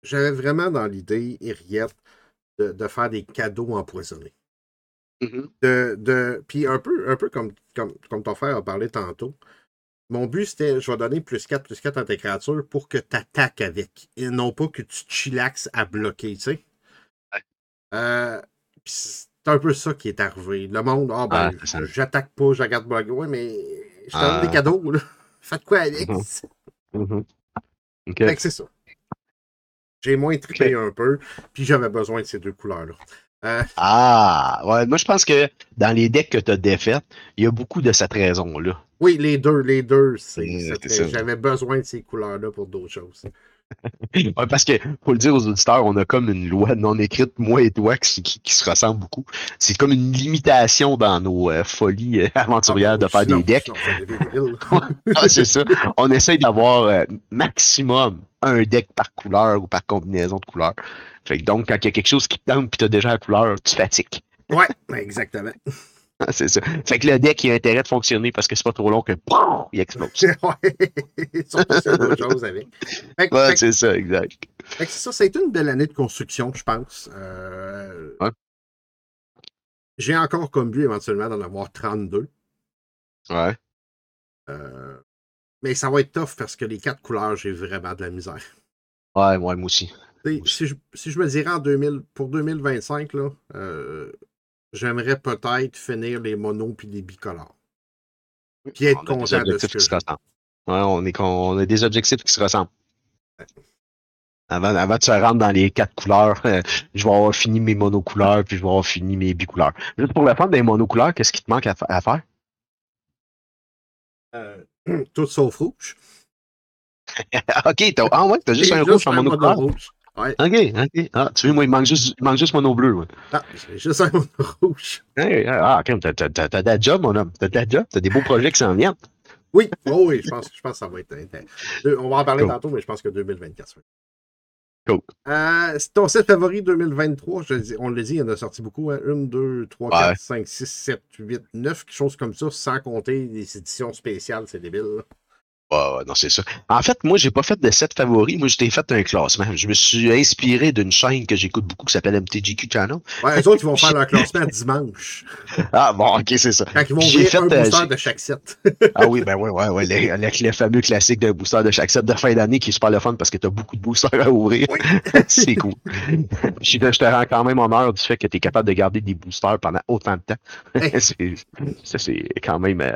Speaker 2: J'avais vraiment dans l'idée, Iriette, de, de faire des cadeaux empoisonnés.
Speaker 1: Mhm.
Speaker 2: De, de... Puis un peu, un peu comme, comme, comme ton frère a parlé tantôt. Mon but, c'était je vais donner plus 4, plus 4 à tes créatures pour que tu attaques avec. Et non pas que tu chillaxes à bloquer, tu sais.
Speaker 1: Ouais.
Speaker 2: Euh, c'est un peu ça qui est arrivé. Le monde, ah ben,
Speaker 1: ça.
Speaker 2: j'attaque pas, je regarde. Oui, mais je te donne
Speaker 1: Ah.
Speaker 2: des cadeaux, là. Faites quoi.
Speaker 1: Mhm. OK.
Speaker 2: Fait que c'est ça. J'ai moins trippé un peu, puis j'avais besoin de ces deux couleurs-là. Euh,
Speaker 1: Ah, ouais, moi je pense que dans les decks que tu as défaites, il y a beaucoup de cette raison-là.
Speaker 2: oui, les deux, les deux, c'est-
Speaker 1: Mm,
Speaker 2: j'avais besoin de ces couleurs-là pour d'autres choses.
Speaker 1: Ouais, parce que, faut le dire aux auditeurs, on a comme une loi non écrite, moi et toi, qui, qui- qui se ressemble beaucoup. C'est comme une limitation dans nos euh, folies euh, aventurières de faire des decks. Ah, c'est ça. On essaye d'avoir euh, maximum un deck par couleur ou par combinaison de couleurs. Fait que donc, quand il y a quelque chose qui te tente et tu as déjà la couleur, tu fatigues.
Speaker 2: ouais, exactement.
Speaker 1: Ah, c'est ça. Fait que le deck, il a intérêt de fonctionner parce que c'est pas trop long que pouf, il explose.
Speaker 2: ouais. Choses avec. Fait, que-
Speaker 1: Ouais, c'est ça, exact.
Speaker 2: fait que c'est ça, ça a été une belle année de construction, je pense. Euh,
Speaker 1: Ouais.
Speaker 2: J'ai encore comme but éventuellement d'en avoir 32.
Speaker 1: Ouais.
Speaker 2: Euh, Mais ça va être tough parce que les quatre couleurs, j'ai vraiment de la misère.
Speaker 1: Ouais, ouais, moi aussi.
Speaker 2: Tu sais, Si je, si je me dirais en 2000, pour 2025, là, euh, j'aimerais peut-être finir les monos puis les bicolores. Puis être
Speaker 1: On a des
Speaker 2: content de ce
Speaker 1: objectifs
Speaker 2: que
Speaker 1: qui se
Speaker 2: j'ai.
Speaker 1: ressemblent. Ouais, on, est, on a des objectifs qui se ressemblent. Avant, avant de se rendre dans les quatre couleurs, euh, je vais avoir fini mes monocouleurs, puis je vais avoir fini mes bicouleurs. Juste pour le fun des monocouleurs, qu'est-ce qui te manque à, fa- à faire?
Speaker 2: Euh, tout sauf rouge.
Speaker 1: ok, t'as, ah ouais, t'as juste un rouge en
Speaker 2: mono
Speaker 1: monocouleur.
Speaker 2: rouge. Ouais.
Speaker 1: Ok, ok. Ah, tu vois, moi, il manque juste, il manque juste mono bleu. Ouais.
Speaker 2: Ah, j'ai juste un mono rouge.
Speaker 1: Hey, ah, ok, t'as, t'as, t'as, t'as de la job, mon homme. T'as de la job. T'as des beaux projets qui s'en viennent.
Speaker 2: Oui, oh oui, je pense, je pense que ça va être. Deux- On va en parler
Speaker 1: Cool.
Speaker 2: tantôt, mais je pense que 2024. ça va être-
Speaker 1: Cool.
Speaker 2: Euh, c'est ton set favori 2023, je le dis- on l'a dit, il y en a sorti beaucoup. Hein? 1, 2, 3,
Speaker 1: Ouais.
Speaker 2: 4, 5, 6, 7, 8, 9, quelque chose comme ça, sans compter les éditions spéciales, c'est débile. là.
Speaker 1: Non, c'est ça. En fait, moi, j'ai pas fait de set favoris. Moi, j'ai fait un classement. Je me suis inspiré d'une chaîne que j'écoute beaucoup qui s'appelle MTGQ Channel.
Speaker 2: Ouais, eux autres, ils vont faire leur classement dimanche.
Speaker 1: Ah, bon, ok, c'est ça.
Speaker 2: Quand ils vont
Speaker 1: J'ai
Speaker 2: ouvrir
Speaker 1: fait,
Speaker 2: un
Speaker 1: euh,
Speaker 2: booster de chaque set.
Speaker 1: Ah oui, ben ouais, ouais, ouais. Le, le- le fameux classique d'un booster de chaque set de fin d'année qui est super le fun parce que t'as beaucoup de boosters à ouvrir.
Speaker 2: Oui.
Speaker 1: c'est cool. je, te- rends quand même honneur du fait que tu es capable de garder des boosters pendant autant de temps.
Speaker 2: Hey.
Speaker 1: Ça, c'est quand même. euh,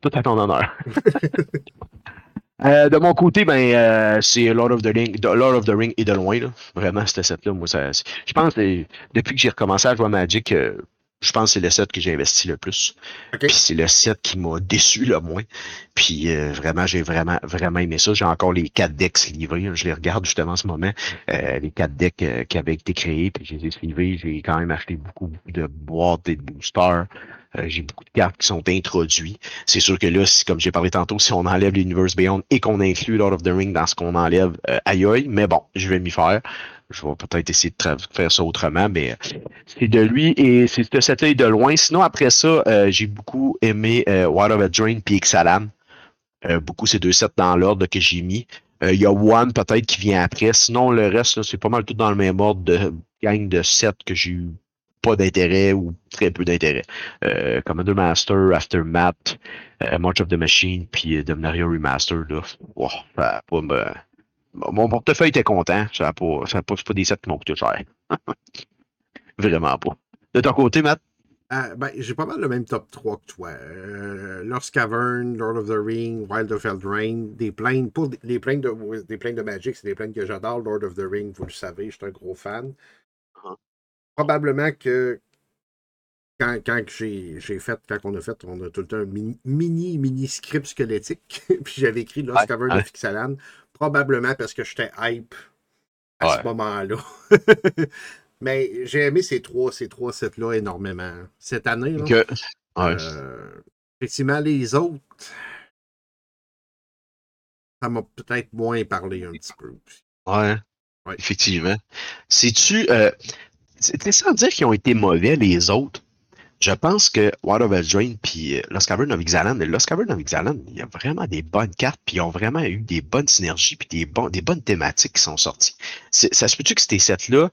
Speaker 1: tout à ton honneur. Euh, de mon côté, ben, euh, c'est Lord of the Ring, Lord of the Ring et de loin, là. Vraiment, c'était set-là. Moi, ça, je pense que depuis que j'ai recommencé à jouer à Magic, euh, je pense que c'est le set que j'ai investi le plus.
Speaker 2: Ok.
Speaker 1: Puis c'est le set qui m'a déçu le moins. Puis euh, vraiment, j'ai vraiment, vraiment aimé ça. J'ai encore les quatre decks livrés. hein. Je les regarde justement en ce moment. Euh, les quatre decks qui avaient été créés. Puis je les ai suivis. J'ai quand même acheté beaucoup, beaucoup de boîtes et de boosters. Euh, j'ai beaucoup de cartes qui sont introduites. C'est sûr que là, comme j'ai parlé tantôt, si on enlève l'Universe Beyond et qu'on inclut Lord of the Ring dans ce qu'on enlève, euh, aïe aïe, mais bon, je vais m'y faire. Je vais peut-être essayer de faire ça autrement, mais euh, c'est de lui et c'est de cet œil de loin. Sinon, après ça, euh, j'ai beaucoup aimé Wild of a Drain puis. Euh, beaucoup ces deux sets dans l'ordre que j'ai mis. Il y a One peut-être qui vient après. Sinon, le reste, c'est pas mal tout dans le même ordre de gang de sets que j'ai eu pas d'intérêt ou très peu d'intérêt. Euh, Commander Master, Aftermath, euh, March of the Machine, puis euh, Dominaria Remaster, là. Wow, pas me- Mon portefeuille était content. Ça pas, pas, des sets qui m'ont cher. Vraiment pas. De ton côté, Matt?
Speaker 2: Ben, j'ai pas mal le même top 3 que toi. Lost Cavern, Lord of the Ring, Wild of Eldraine, des plaines, pour de, des plaines de Magic, c'est des plaines que j'adore. Lord of the Ring, vous le savez, je suis un gros fan. Probablement que quand, quand j'ai fait, quand on a fait, on a tout le temps un mini, mini, mini script squelettique, puis j'avais écrit Lost
Speaker 1: Ouais, ouais.
Speaker 2: de Fixalan, probablement parce que j'étais hype à
Speaker 1: Ouais.
Speaker 2: ce moment-là. Mais j'ai aimé ces trois, ces trois sets-là énormément. Cette année, là,
Speaker 1: Que... Ouais.
Speaker 2: euh, effectivement, les autres, ça m'a peut-être moins parlé un petit peu.
Speaker 1: Ouais.
Speaker 2: Ouais.
Speaker 1: Effectivement. C'est-tu. Euh, c'est sans dire qu'ils ont été mauvais, les autres. Je pense que Wild of Eldraine puis euh, Lost Cavern of Ixalan, Lost Cavern of il y a vraiment des bonnes cartes, puis ils ont vraiment eu des bonnes synergies, puis des, bonnes thématiques qui sont sorties. Ça se peut-tu que ces sets-là,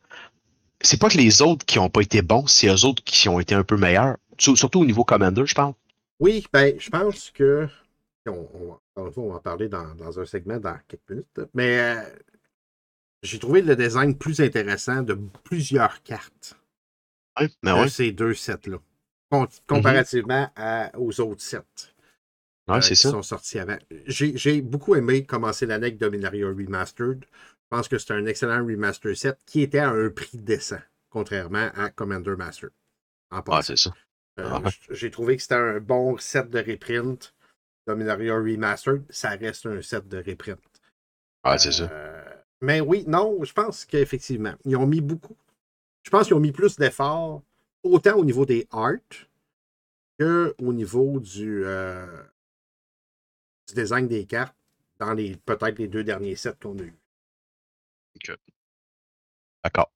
Speaker 1: c'est pas que les autres qui ont pas été bons, c'est eux autres qui ont été un peu meilleurs? Sur- Surtout au niveau Commander, je pense.
Speaker 2: Oui, ben, je pense que. On, va- en parler dans, dans un segment dans quelques minutes. Mais euh, j'ai trouvé le design plus intéressant de plusieurs cartes
Speaker 1: Ouais, mais
Speaker 2: de ces deux sets-là. com- Comparativement à- aux autres sets.
Speaker 1: Ouais,
Speaker 2: euh, qui
Speaker 1: ça.
Speaker 2: sont sortis avant. J'ai beaucoup aimé commencer l'année avec Dominaria Remastered. Je pense que c'est un excellent remaster set qui était à un prix décent, contrairement à Commander Master. En passant.
Speaker 1: c'est ça.
Speaker 2: Euh, j- J'ai trouvé que c'était un bon set de reprint. Dominaria Remastered, ça reste un set de reprint.
Speaker 1: Ouais, c'est ça.
Speaker 2: Euh, mais oui, non, je pense qu'effectivement, ils ont mis beaucoup. Je pense qu'ils ont mis plus d'efforts, autant au niveau des arts que au niveau du, euh, du design des cartes dans les peut-être les deux derniers sets qu'on a eu.
Speaker 1: D'accord.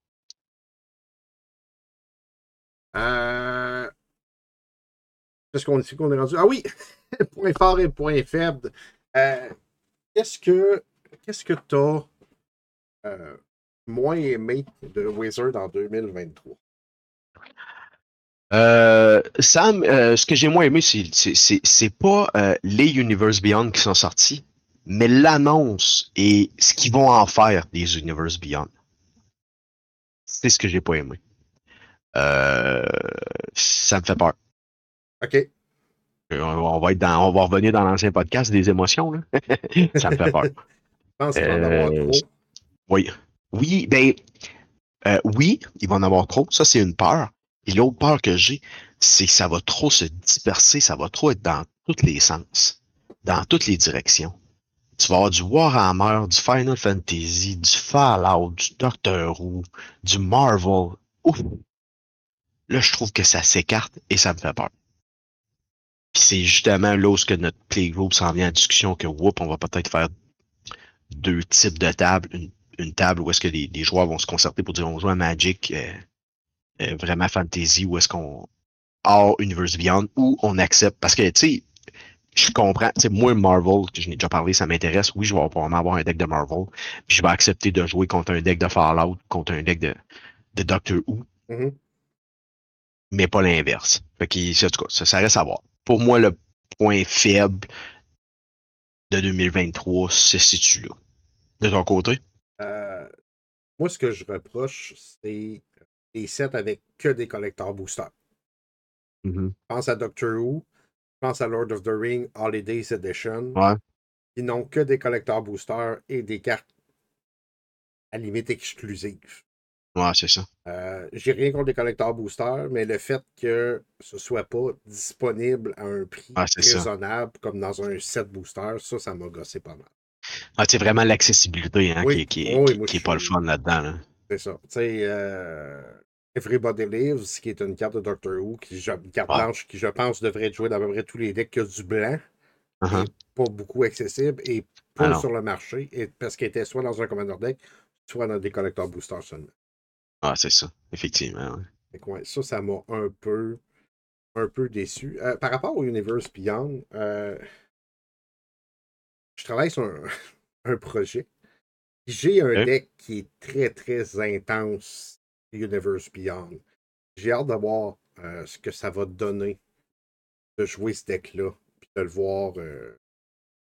Speaker 2: Euh... Qu'est-ce qu'on c'est qu'on est rendu? Ah oui! point fort et point faible. Euh, qu'est-ce que qu'est-ce que tu as moins aimé de Wizard en 2023?
Speaker 1: Euh, Sam, euh, ce que j'ai moins aimé, c'est- pas euh, les Universe Beyond qui sont sortis, mais l'annonce et ce qu'ils vont en faire des Universe Beyond. C'est ce que j'ai pas aimé. Euh, ça me fait peur.
Speaker 2: OK.
Speaker 1: Euh, On, va être dans, on va revenir dans l'ancien podcast des émotions. Là. ça me fait peur.
Speaker 2: Je pense qu'il va en avoir
Speaker 1: Euh,
Speaker 2: trop.
Speaker 1: Oui. Oui, ben, euh, oui, il va en avoir trop. Ça, c'est une peur. Et l'autre peur que j'ai, c'est que ça va trop se disperser, ça va trop être dans tous les sens, dans toutes les directions. Tu vas avoir du Warhammer, du Final Fantasy, du Fallout, du Doctor Who, du Marvel. Ouf! Là, je trouve que ça s'écarte et ça me fait peur. Puis c'est justement là où notre playgroup s'en vient en discussion que, whoop, on va peut-être faire deux types de tables. Une, une table où est-ce que les, les joueurs vont se concerter pour dire on joue à Magic, euh, euh, vraiment fantasy, ou est-ce qu'on hors Universe Beyond, ou on accepte. Parce que, tu sais, je comprends, tu sais, moi, Marvel, que je n'ai déjà parlé, ça m'intéresse. Oui, je vais probablement avoir un deck de Marvel, puis je vais accepter de jouer contre un deck de Fallout, contre un deck de, de Doctor Who,
Speaker 2: Mhm.
Speaker 1: mais pas l'inverse. Fait que, en tout cas, ça, ça reste à voir. Pour moi, le point faible de 2023 se situe là. De ton côté?
Speaker 2: Euh, moi, ce que je reproche, c'est des sets avec que des collecteurs boosters.
Speaker 1: Mhm.
Speaker 2: Je pense à Doctor Who. pense à Lord of the Ring Holidays Edition.
Speaker 1: Ouais.
Speaker 2: Qui n'ont que des collecteurs boosters et des cartes à limite exclusives.
Speaker 1: Ouais, c'est ça.
Speaker 2: Euh, J'ai rien contre les collecteurs boosters, mais le fait que ce soit pas disponible à un prix
Speaker 1: Ouais, ça.
Speaker 2: raisonnable, comme dans un set booster, ça, ça m'a gossé pas mal.
Speaker 1: Ah, c'est vraiment l'accessibilité hein,
Speaker 2: Oui.
Speaker 1: qui, qui,
Speaker 2: Oui,
Speaker 1: qui- est
Speaker 2: je
Speaker 1: pas le fun là-dedans. Là.
Speaker 2: C'est ça. Tu sais, euh, Everybody Lives, qui est une carte de Doctor Who, qui, une carte blanche qui, je pense, devrait être jouée dans à peu près tous les decks qui a du blanc,
Speaker 1: Uh-huh.
Speaker 2: pas beaucoup accessible et
Speaker 1: Ah
Speaker 2: pas sur le marché, et parce qu'elle était soit dans un Commander deck, soit dans des collecteurs boosters seulement.
Speaker 1: Ah, c'est ça, effectivement.
Speaker 2: que ouais, ça, ça m'a un peu, un peu déçu. Euh, par rapport au Universe Beyond, euh, je travaille sur un, un projet. J'ai un deck qui est très, très intense, Universe Beyond. J'ai hâte de voir euh, ce que ça va donner de jouer ce deck-là, puis de le voir, euh,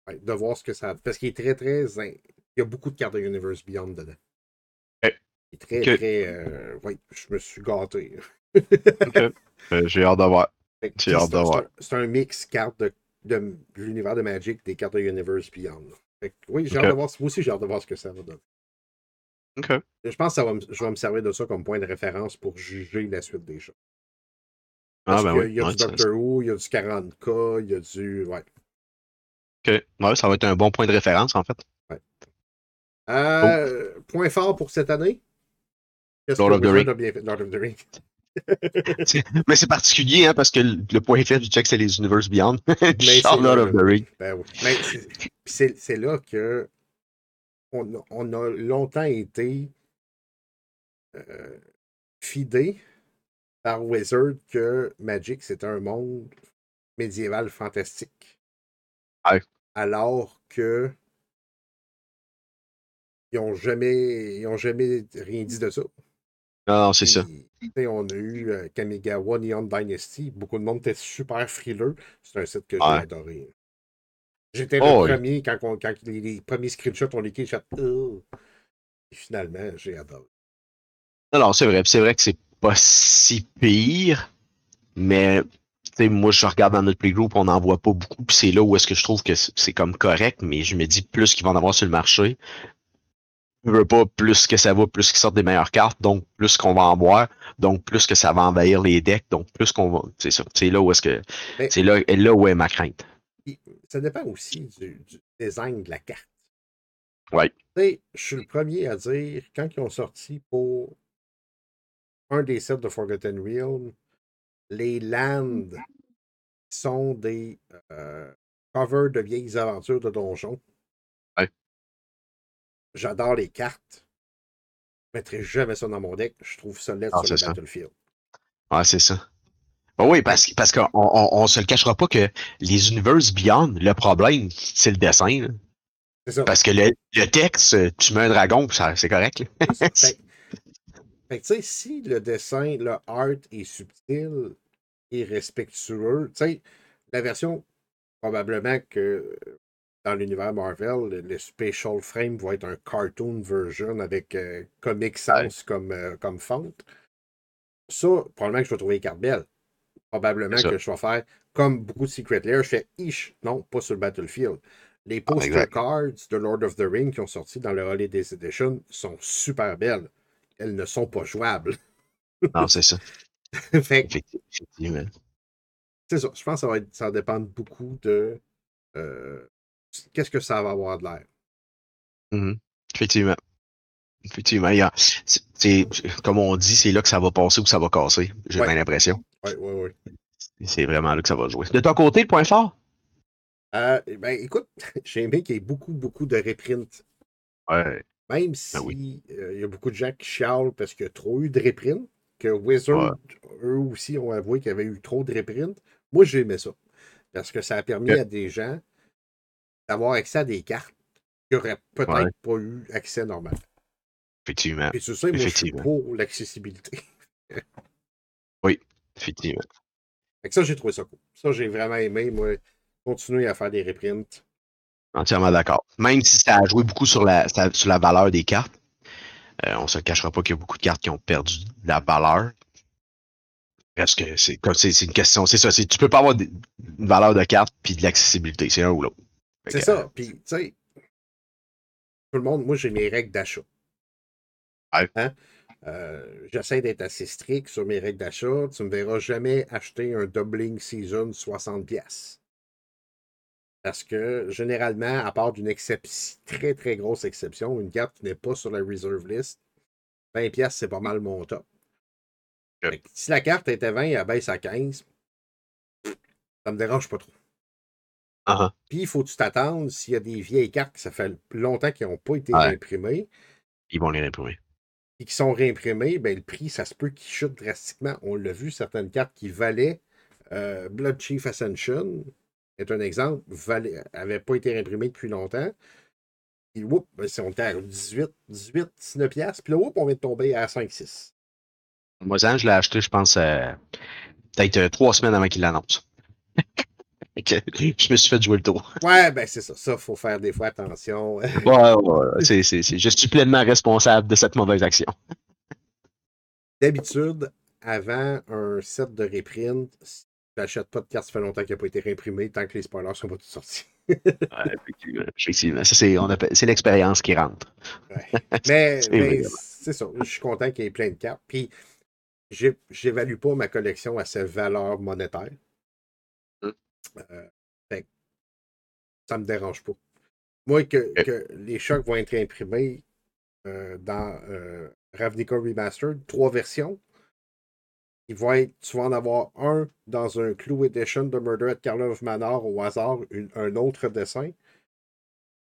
Speaker 2: de voir ce que ça... Parce qu'il est très, très... in- Il y a beaucoup de cartes de Universe Beyond dedans. Il est très, très... euh, ouais, je me suis gâté.
Speaker 1: Euh, J'ai hâte de voir.
Speaker 2: Fait que,
Speaker 1: J'ai
Speaker 2: tu sais,
Speaker 1: hâte
Speaker 2: c'est un- un mix carte de, de l'univers de Magic, des cartes de Universe Beyond. là. Fait que, oui, j'ai hâte de voir. Moi aussi, j'ai hâte de voir ce que ça va donner.
Speaker 1: OK.
Speaker 2: Je pense que ça va je vais me servir de ça comme point de référence pour juger la suite des choses.
Speaker 1: Ah, ben
Speaker 2: qu'il
Speaker 1: oui.
Speaker 2: y a
Speaker 1: Ouais,
Speaker 2: du
Speaker 1: ça-
Speaker 2: Doctor Who, il y a du 40K, il y a du. Ouais.
Speaker 1: OK. Ouais, ça va être un bon point de référence, en fait.
Speaker 2: Euh, Point fort pour cette année?
Speaker 1: Lord of the
Speaker 2: Wizard
Speaker 1: Ring.
Speaker 2: a bien fait? Lord of the Ring.
Speaker 1: Mais c'est particulier, hein, parce que le le point faible du check, c'est les Universe Beyond.
Speaker 2: Ben oui. C'est- là que on, a- on a longtemps été euh, fidé par Wizard que Magic c'était un monde médiéval fantastique.
Speaker 1: Ouais.
Speaker 2: Alors que ils n'ont jamais, ils ont jamais rien dit de ça.
Speaker 1: Non, non, c'est ça.
Speaker 2: On a eu euh, Kamigawa Neon Dynasty. Beaucoup de monde était super frileux. C'est un site que j'ai
Speaker 1: Ouais.
Speaker 2: adoré. J'étais
Speaker 1: Oh,
Speaker 2: le
Speaker 1: oui.
Speaker 2: premier quand, on- quand les, les premiers screenshots ont leaké. J'ai fait, Oh. Et finalement, j'ai adoré.
Speaker 1: Non, non, c'est vrai. C'est vrai que c'est pas si pire, mais tu sais, moi, je regarde dans notre playgroup, on n'en voit pas beaucoup. Puis c'est là où est-ce que je trouve que c'est c'est comme correct, mais je me dis plus qu'ils vont en avoir sur le marché. Veux pas plus que ça va, plus qu'ils sortent des meilleures cartes, donc plus qu'on va en voir, donc plus que ça va envahir les decks, donc plus qu'on va. C'est ça. C'est là où est-ce que. C'est là, là où est ma crainte.
Speaker 2: Ça dépend aussi du, du design de la carte. Sais, je suis le premier à dire, quand ils ont sorti pour un des sets de Forgotten Realm, les lands sont des euh, covers de vieilles aventures de donjons. J'adore les cartes. Je ne mettrai jamais ça dans mon deck. Je trouve ça laid
Speaker 1: Ah,
Speaker 2: sur le
Speaker 1: ça.
Speaker 2: Battlefield.
Speaker 1: Ouais, c'est ça. Ben oui, parce, parce qu'on on, on se le cachera pas que les Universe Beyond, le problème, c'est le dessin. là.
Speaker 2: C'est ça.
Speaker 1: Parce que le, le texte, tu mets un dragon, c'est correct.
Speaker 2: Fait, fait que, tu sais, si le dessin, le art est subtil et respectueux, tu sais, la version, probablement que dans l'univers Marvel, le, le Special Frame va être un cartoon version avec euh, Comic Sans comme, euh, comme font. Ça, probablement que je vais trouver les cartes belles. Probablement que je vais faire comme beaucoup de Secret Lair, je fais ish, non, pas sur le Battlefield. Les poster
Speaker 1: exact.
Speaker 2: cards de Lord of the Ring qui ont sorti dans le Holidays Edition sont super belles. Elles ne sont pas jouables.
Speaker 1: non, c'est ça.
Speaker 2: fait c'est ça. Je pense que ça va, être- ça va dépendre beaucoup de euh, qu'est-ce que ça va avoir de l'air?
Speaker 1: Mhm. Effectivement. Effectivement. comme on dit, c'est là que ça va passer ou que ça va casser. J'ai
Speaker 2: Ouais.
Speaker 1: bien l'impression.
Speaker 2: Oui, oui, oui.
Speaker 1: C'est vraiment là que ça va jouer. De ton côté, le point fort?
Speaker 2: Euh, ben, écoute, j'ai aimé qu'il y ait beaucoup, beaucoup de reprints.
Speaker 1: Ouais.
Speaker 2: Même si
Speaker 1: Ben oui.
Speaker 2: euh, il y a beaucoup de gens qui chialent parce qu'il y a trop eu de reprints, que Wizard, eux aussi, ont avoué qu'il y avait eu trop de reprints. Moi, j'ai aimé ça. Parce que ça a permis à des gens d'avoir accès à des cartes qui n'auraient peut-être
Speaker 1: Ouais.
Speaker 2: pas eu accès normal.
Speaker 1: Effectivement.
Speaker 2: Et tu sais, moi, je suis
Speaker 1: Effectivement.
Speaker 2: pour l'accessibilité.
Speaker 1: Effectivement.
Speaker 2: Fait que ça, j'ai trouvé ça cool. Ça, j'ai vraiment aimé, moi, continuer à faire des reprints.
Speaker 1: Entièrement d'accord. Même si ça a joué beaucoup sur la, sur la valeur des cartes, euh, on se le cachera pas qu'il y a beaucoup de cartes qui ont perdu de la valeur. Parce que c'est comme c'est c'est une question, c'est ça. Tu peux pas avoir des- une valeur de carte puis de l'accessibilité, c'est un ou l'autre.
Speaker 2: C'est ça. Puis, tu sais, tout le monde, moi, j'ai mes règles d'achat.
Speaker 1: Ouais.
Speaker 2: Hein? Euh, J'essaie d'être assez strict sur mes règles d'achat. Tu ne me verras jamais acheter un Doubling Season 60$. pièces. Parce que, généralement, à part d'une exception, très, très grosse exception, une carte qui n'est pas sur la reserve list, 20$, pièces, c'est pas mal mon top. Si la carte était 20, elle baisse à 15, ça me dérange pas trop.
Speaker 1: Ah.
Speaker 2: Puis, il faut que tu t'attendes s'il y a des vieilles cartes que ça fait longtemps qu'ils n'ont pas été
Speaker 1: Ouais.
Speaker 2: imprimées
Speaker 1: Ils vont les réimprimer.
Speaker 2: et qui sont réimprimées, ben, le prix, ça se peut qu'il chute drastiquement. On l'a vu, certaines cartes qui valaient euh, Blood Chief Ascension est un exemple, n'avaient pas été réimprimées depuis longtemps. Puis, whoop, ben, si on était à 18, 18, 19 piastres, puis là, whoop, on vient de tomber à 5, 6.
Speaker 1: Moi, je l'ai acheté, je pense, euh, peut-être euh, trois semaines avant qu'il l'annonce. Je me suis fait jouer le tour.
Speaker 2: Ouais, ben c'est ça. Ça, faut faire des fois attention.
Speaker 1: Ouais, ouais, c'est, c'est, c'est- je suis pleinement responsable de cette mauvaise action.
Speaker 2: D'habitude, avant un set de reprint, si tu n'achètes pas de carte, ça fait longtemps qu'il n'a pas été réimprimé tant que les spoilers sont pas tous sortis.
Speaker 1: Ouais, effectivement. Effectivement. Ça, c'est, on appelle, c'est l'expérience qui rentre.
Speaker 2: Mais,
Speaker 1: C'est
Speaker 2: mais c'est ça. Je suis content qu'il y ait plein de cartes. Puis, j'évalue pas ma collection à sa valeur monétaire. Euh, fait ça me dérange pas. Moi, que, les chocs vont être imprimés euh, dans euh, Ravnica Remastered, trois versions. Ils vont être, tu vas en avoir un dans un Clue Edition de Murder at Karlov Manor au hasard, une- un autre dessin.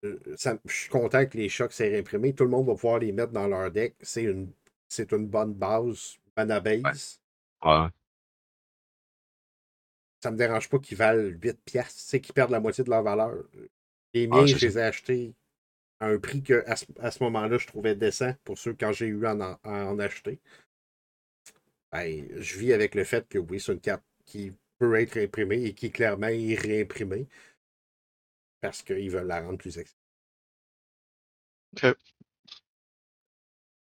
Speaker 2: Euh, ça- je suis content que les chocs soient réimprimés. Tout le monde va pouvoir les mettre dans leur deck. C'est une, c'est une bonne base, bonne base.
Speaker 1: Ouais.
Speaker 2: Ça me dérange pas qu'ils valent 8 piastres, sais, qu'ils perdent la moitié de leur valeur. Les
Speaker 1: Ah,
Speaker 2: miens,
Speaker 1: c'est
Speaker 2: je les ai achetés à un prix que à ce, moment-là, je trouvais décent pour ceux quand j'ai eu à en, à en acheter. Ben, je vis avec le fait que oui, c'est une carte qui peut être imprimée et qui clairement est réimprimée parce qu'ils veulent la rendre plus accessible.
Speaker 1: Ok.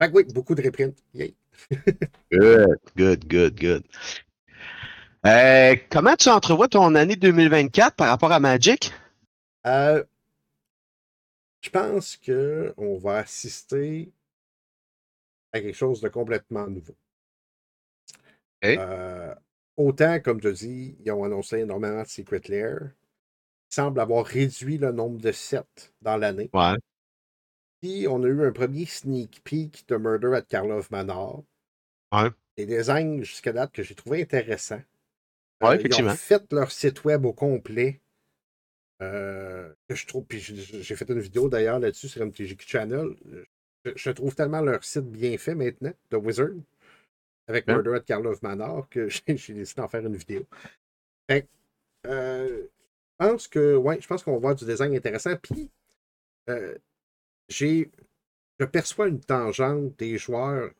Speaker 2: Fait que oui, beaucoup de reprints. Yay.
Speaker 1: Good, good, good, good. Euh, comment tu entrevois ton année 2024 par rapport à Magic?
Speaker 2: Euh, je pense qu'on va assister à quelque chose de complètement nouveau. Euh, autant, comme tu dis, ils ont annoncé énormément de Secret Lair. Ils semblent avoir réduit le nombre de sets dans l'année.
Speaker 1: Ouais.
Speaker 2: Puis, on a eu un premier sneak peek de Murder at Karlov Manor.
Speaker 1: Ouais.
Speaker 2: Des designs jusqu'à date que j'ai trouvé intéressants.
Speaker 1: Ouais,
Speaker 2: Euh, ils ont fait leur site web au complet. Euh, que je trouve, puis j'ai fait une vidéo d'ailleurs là-dessus sur MTGQ Channel. Je, je trouve tellement leur site bien fait maintenant, de Wizard, avec
Speaker 1: Ouais.
Speaker 2: Murder at Karlov Manor, que j'ai décidé d'en faire une vidéo. Fait euh, je pense que, ouais, je pense qu'on va voir du design intéressant. Puis, euh, j'ai, je perçois une tangente des joueurs,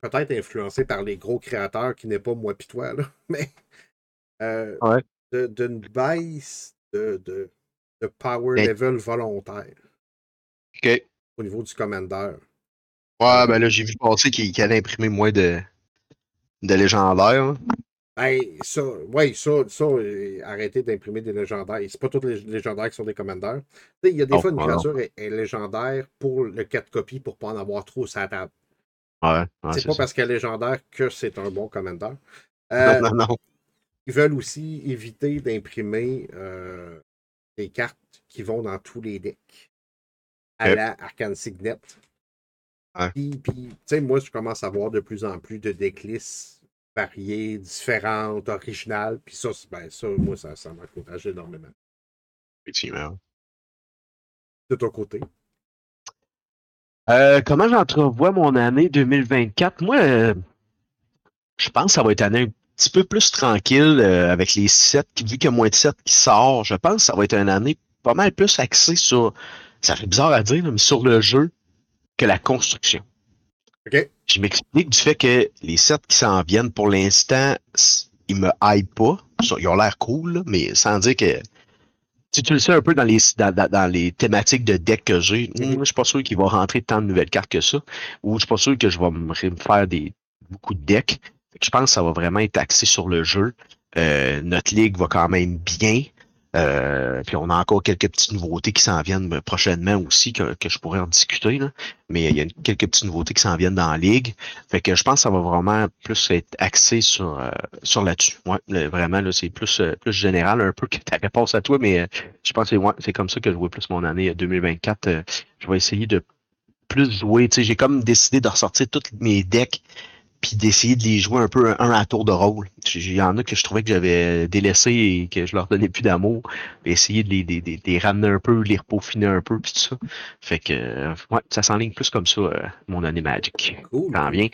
Speaker 2: peut-être influencés par les gros créateurs qui n'est pas moi pis toi, là, mais euh,
Speaker 1: Ouais.
Speaker 2: d'une baisse de, de, de power
Speaker 1: Mais-
Speaker 2: level volontaire
Speaker 1: OK.
Speaker 2: au niveau du commandeur.
Speaker 1: Ouais, ben là, j'ai vu passer qu'il allait imprimer moins de, de légendaires. hein.
Speaker 2: Ben, ça, ouais, ça, ça euh, arrêtez d'imprimer des légendaires. C'est pas tous les légendaires qui sont des commandeurs. Il y a des
Speaker 1: Oh,
Speaker 2: fois, une créature est, est légendaire pour le 4 copies pour pas en avoir trop la table.
Speaker 1: Ouais, ouais,
Speaker 2: c'est
Speaker 1: c'est
Speaker 2: pas
Speaker 1: ça.
Speaker 2: parce qu'elle est légendaire que c'est un bon commandeur. Euh,
Speaker 1: Non, non, non.
Speaker 2: Ils veulent aussi éviter d'imprimer euh, des cartes qui vont dans tous les decks. À la Arcane Signet.
Speaker 1: Ouais.
Speaker 2: Puis, puis, tu sais, moi, je commence à voir de plus en plus de decklists variées, différentes, originales. Puis ça, ben, ça, moi, ça, ça m'encourage énormément.
Speaker 1: Effectivement.
Speaker 2: De ton côté?
Speaker 1: Euh, comment j'entrevois mon année 2024? Moi, euh, je pense que ça va être une année petit peu plus tranquille euh, avec les sets, qui- vu qu'il y a moins de sets qui sortent. Je pense que ça va être une année pas mal plus axée sur, ça fait bizarre à dire, mais sur le jeu que la construction.
Speaker 2: OK?
Speaker 1: Je m'explique du fait que les sets qui s'en viennent pour l'instant, ils me hype pas. Ils ont l'air cool, mais sans dire que. Si tu le sais un peu dans les, dans, les thématiques de deck que j'ai, hum, je suis pas sûr qu'il va rentrer tant de nouvelles cartes que ça. Ou je suis pas sûr que je vais me me faire des beaucoup de decks. Je pense que ça va vraiment être axé sur le jeu. Euh, notre ligue va quand même bien. Euh, puis on a encore quelques petites nouveautés qui s'en viennent prochainement aussi, que, je pourrais en discuter. Là. Mais il y a quelques petites nouveautés qui s'en viennent dans la ligue. Fait que je pense que ça va vraiment plus être axé sur, euh, sur là-dessus. Vraiment, là, c'est plus, euh, plus général un peu que ta réponse à toi, mais euh, je pense que c'est comme ça que je vois plus mon année 2024. je vais essayer de plus jouer. J'ai comme décidé de ressortir tous mes decks puis d'essayer de les jouer un peu un, à tour de rôle. Il y en a que je trouvais que j'avais délaissé et que je leur donnais plus d'amour. Essayer de les, de, les, ramener un peu, les repaufiner un peu, puis tout ça. Fait que, ouais, ça s'enligne plus comme ça, euh, mon année Magic. Cool. Tant bien.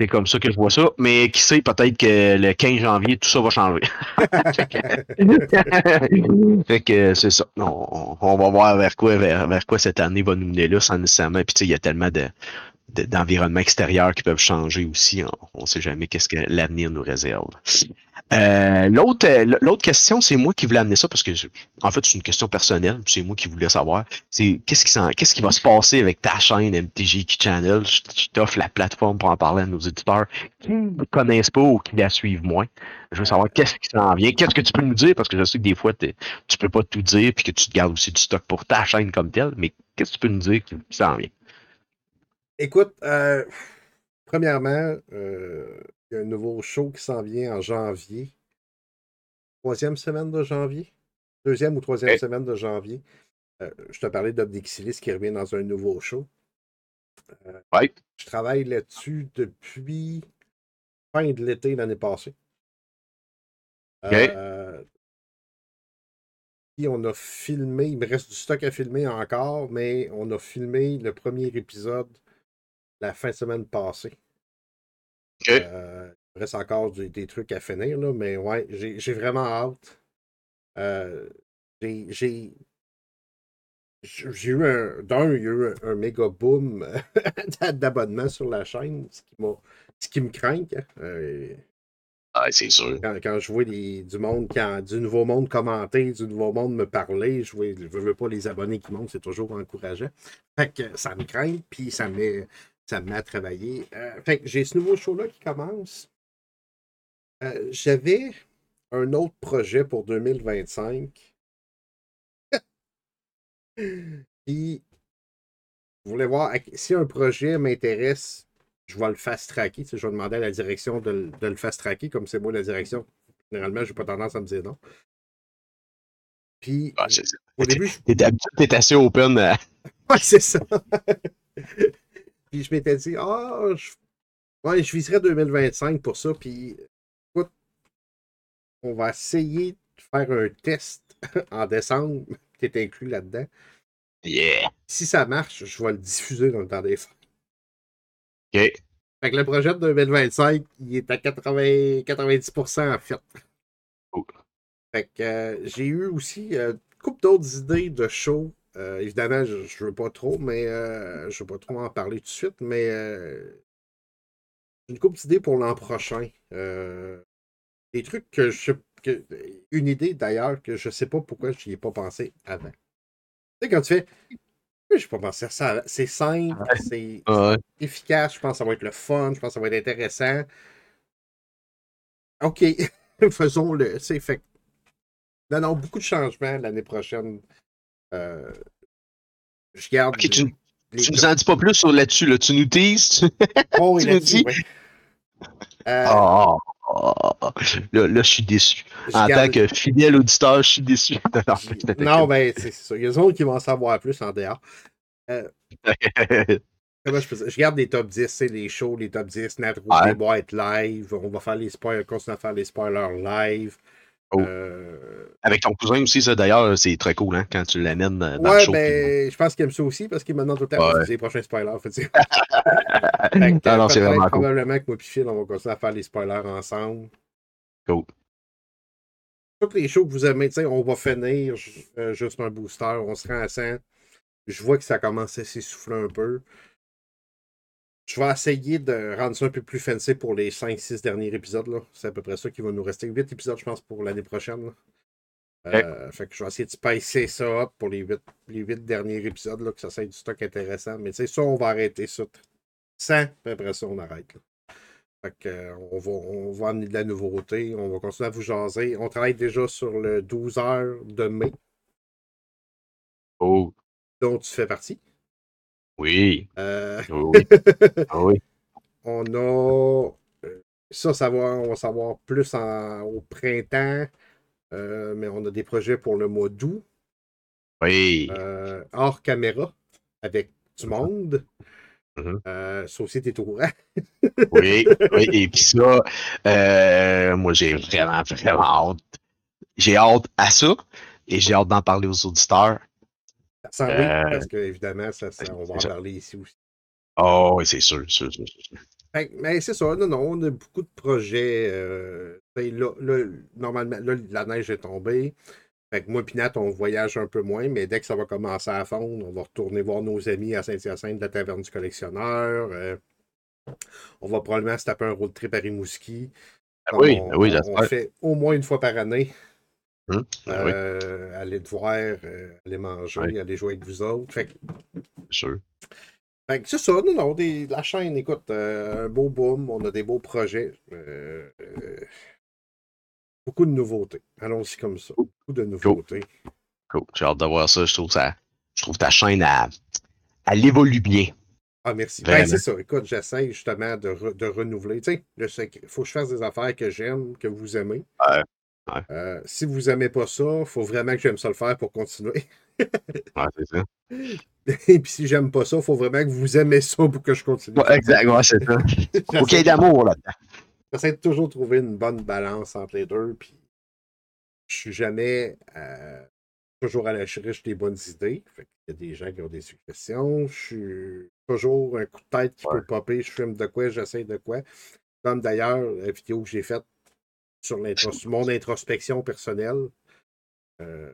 Speaker 1: C'est comme ça que je vois ça. Mais qui sait, peut-être que le 15 janvier, tout ça va changer. fait que, c'est ça. On, on, va voir vers quoi, vers, vers, quoi cette année va nous mener là, sans nécessairement. Puis tu sais, il y a tellement de, d'environnement extérieur qui peuvent changer aussi. On ne sait jamais qu'est-ce que l'avenir nous réserve. Euh, l'autre, euh, l'autre question, c'est moi qui voulais amener ça parce que, en fait, c'est une question personnelle. C'est moi qui voulais savoir. C'est qu'est-ce qui, qu'est-ce qui va se passer avec ta chaîne MTG Channel? Je, t'offre la plateforme pour en parler à nos éditeurs qui ne connaissent pas ou qui la suivent moins. Je veux savoir qu'est-ce qui s'en vient. Qu'est-ce que tu peux nous dire? Parce que je sais que des fois, tu peux pas tout dire puis que tu te gardes aussi du stock pour ta chaîne comme telle. Mais qu'est-ce que tu peux nous dire qui s'en vient?
Speaker 2: Écoute, euh, premièrement, euh, il y a un nouveau show qui s'en vient en janvier. Troisième semaine de janvier? Deuxième ou troisième semaine de janvier? Euh, je te parlais d'Obnixilis qui revient dans un nouveau show.
Speaker 1: Ouais.
Speaker 2: Je travaille là-dessus depuis fin de l'été l'année passée. Puis on a filmé, il me reste du stock à filmer encore, mais on a filmé le premier épisode la fin de semaine passée. Euh, il reste encore des, trucs à finir, là, mais ouais, j'ai vraiment hâte. Euh, j'ai j'ai eu un. D'un, il y a eu un, méga boom d'abonnements sur la chaîne, ce qui, ce qui me craint. Hein. Euh,
Speaker 1: ah, c'est sûr.
Speaker 2: Quand, je vois du monde, qui du nouveau monde commenter, du nouveau monde me parler, je ne veux pas les abonnés qui montent, c'est toujours encourageant. Fait que ça me craint, puis ça me met ça me met à travailler. Euh, fait j'ai ce nouveau show-là qui commence. Euh, j'avais un autre projet pour 2025. Puis, je voulais voir si un projet m'intéresse, je vais le fast-tracker. je vais demander à la direction de, le fast-tracker, comme c'est moi la direction. Généralement, je n'ai pas tendance à me dire non. Puis,
Speaker 1: ah, au début. T'es assez open.
Speaker 2: Euh. Ouais, c'est ça. Puis je m'étais dit, ah, je... Ouais, je viserais 2025 pour ça. Puis écoute, on va essayer de faire un test en décembre qui est inclus là-dedans.
Speaker 1: Yeah.
Speaker 2: Si ça marche, je vais le diffuser dans le temps des fêtes.
Speaker 1: OK.
Speaker 2: Fait que le projet de 2025, il est à 80, 90% en fait. Fait que euh, j'ai eu aussi euh, une couple d'autres idées de shows euh, évidemment, je ne veux pas trop, mais euh, je veux pas trop en parler tout de suite, mais euh, j'ai une couple d'idées pour l'an prochain. des trucs que je. une idée d'ailleurs que je ne sais pas pourquoi je n'y ai pas pensé avant. Tu sais, quand tu fais. Je n'ai pas pensé à ça. C'est simple, c'est efficace, je pense que ça va être le fun, je pense que ça va être intéressant. OK, faisons-le. Fait non, non, beaucoup de changements l'année prochaine euh, je garde.
Speaker 1: tu, nous en dis pas plus sur là-dessus, là. Tu nous teases.
Speaker 2: Oh, tu nous dis.
Speaker 1: Euh, ah, ah, là, je suis déçu. en tant que fidèle auditeur, je suis déçu.
Speaker 2: non, ben, c'est ça. Il y a des autres qui vont en savoir plus en dehors. Euh, comment je, je garde les top 10, les shows, les top 10, Nat les boîtes live. On va faire les spoilers, continuer à faire les spoilers live.
Speaker 1: Oh. Euh, Avec ton cousin aussi, ça d'ailleurs, c'est très cool hein, quand tu l'amènes dans
Speaker 2: ouais, le show. Ben, je pense qu'il aime ça aussi parce qu'il me demande tout le temps les prochains spoilers. Fait, non, non, c'est vraiment cool. Probablement que moi et Phil, on va continuer à faire les spoilers ensemble.
Speaker 1: Cool.
Speaker 2: Toutes les shows que vous aimez, on va finir euh, juste un booster, on se rend à 100. Je vois que ça commence à s'essouffler un peu. Je vais essayer de rendre ça un peu plus fancy pour les 5-6 derniers épisodes. C'est à peu près ça qui va nous rester. 8 épisodes, je pense, pour l'année prochaine. Euh, fait que je vais essayer de spicer ça up pour les 8, les derniers épisodes, là, que ça soit du stock intéressant. Mais tu sais, ça, on va arrêter ça. 100, puis après ça, on arrête. Fait que, euh, on, va, on va amener de la nouveauté. On va continuer à vous jaser. On travaille déjà sur le 12 heures de mai,
Speaker 1: Oh,
Speaker 2: dont tu fais partie.
Speaker 1: Oui.
Speaker 2: Euh,
Speaker 1: Oui. Ah oui.
Speaker 2: on a. euh, Ça, ça va, on va savoir plus en- au printemps. Euh, mais on a des projets pour le mois d'août.
Speaker 1: Oui.
Speaker 2: euh, hors caméra avec du monde.
Speaker 1: Mhm.
Speaker 2: Euh, ça aussi, t'es au courant.
Speaker 1: Oui, oui, et puis ça, moi j'ai vraiment, vraiment hâte. J'ai hâte à ça et j'ai hâte d'en parler aux auditeurs.
Speaker 2: Ça sent oui,
Speaker 1: Euh,
Speaker 2: parce qu'évidemment, ça, ça- on va en parler ici aussi.
Speaker 1: Oh, oui, c'est sûr, sûr, sûr, sûr.
Speaker 2: Fait que- mais c'est ça, non, non, on a beaucoup de projets. euh, là, là, normalement, là, la neige est tombée. Fait que moi et Nat, on voyage un peu moins, mais dès que ça va commencer à fondre, on va retourner voir nos amis à Saint-Hyacinthe de la Taverne du Collectionneur. euh, on va probablement se taper un road trip à Rimouski.
Speaker 1: Ah oui,
Speaker 2: on,
Speaker 1: ah oui,
Speaker 2: on-
Speaker 1: j'espère.
Speaker 2: on fait au moins une fois par année.
Speaker 1: Hum, ah oui,
Speaker 2: Euh, aller te voir, euh, aller manger, aller jouer avec vous autres. Fait que,
Speaker 1: sûr.
Speaker 2: fait que c'est ça, non, non, des- la chaîne, écoute, euh, un beau boom, on a des beaux projets. beaucoup de nouveautés. Allons-y comme ça. Beaucoup de nouveautés.
Speaker 1: Cool. J'ai hâte de voir ça. Je trouve ça. Je trouve ta chaîne, elle évolue bien.
Speaker 2: Ah, merci. Ben, c'est ça. Écoute, j'essaie justement de, re- de renouveler. Tu sais, qu'il faut que je fasse des affaires que j'aime, que vous aimez.
Speaker 1: Ouais, ouais.
Speaker 2: Euh, si vous aimez pas ça, il faut vraiment que j'aime ça le faire pour continuer.
Speaker 1: Ouais, c'est ça.
Speaker 2: Et puis si j'aime pas ça, il faut vraiment que vous aimez ça pour que je continue.
Speaker 1: Ouais, exact, ouais, c'est ça.
Speaker 2: J'essaie-
Speaker 1: d'amour là-dedans.
Speaker 2: J'essaie de toujours trouver une bonne balance entre les deux. Puis je suis jamais euh, toujours à la recherche des bonnes idées. Fait Il y a des gens qui ont des suggestions. Je suis toujours un coup de tête qui
Speaker 1: Ouais.
Speaker 2: peut popper. Je filme de quoi, j'essaie de quoi. Comme d'ailleurs, la vidéo que j'ai faite sur mon introspection personnelle. Euh,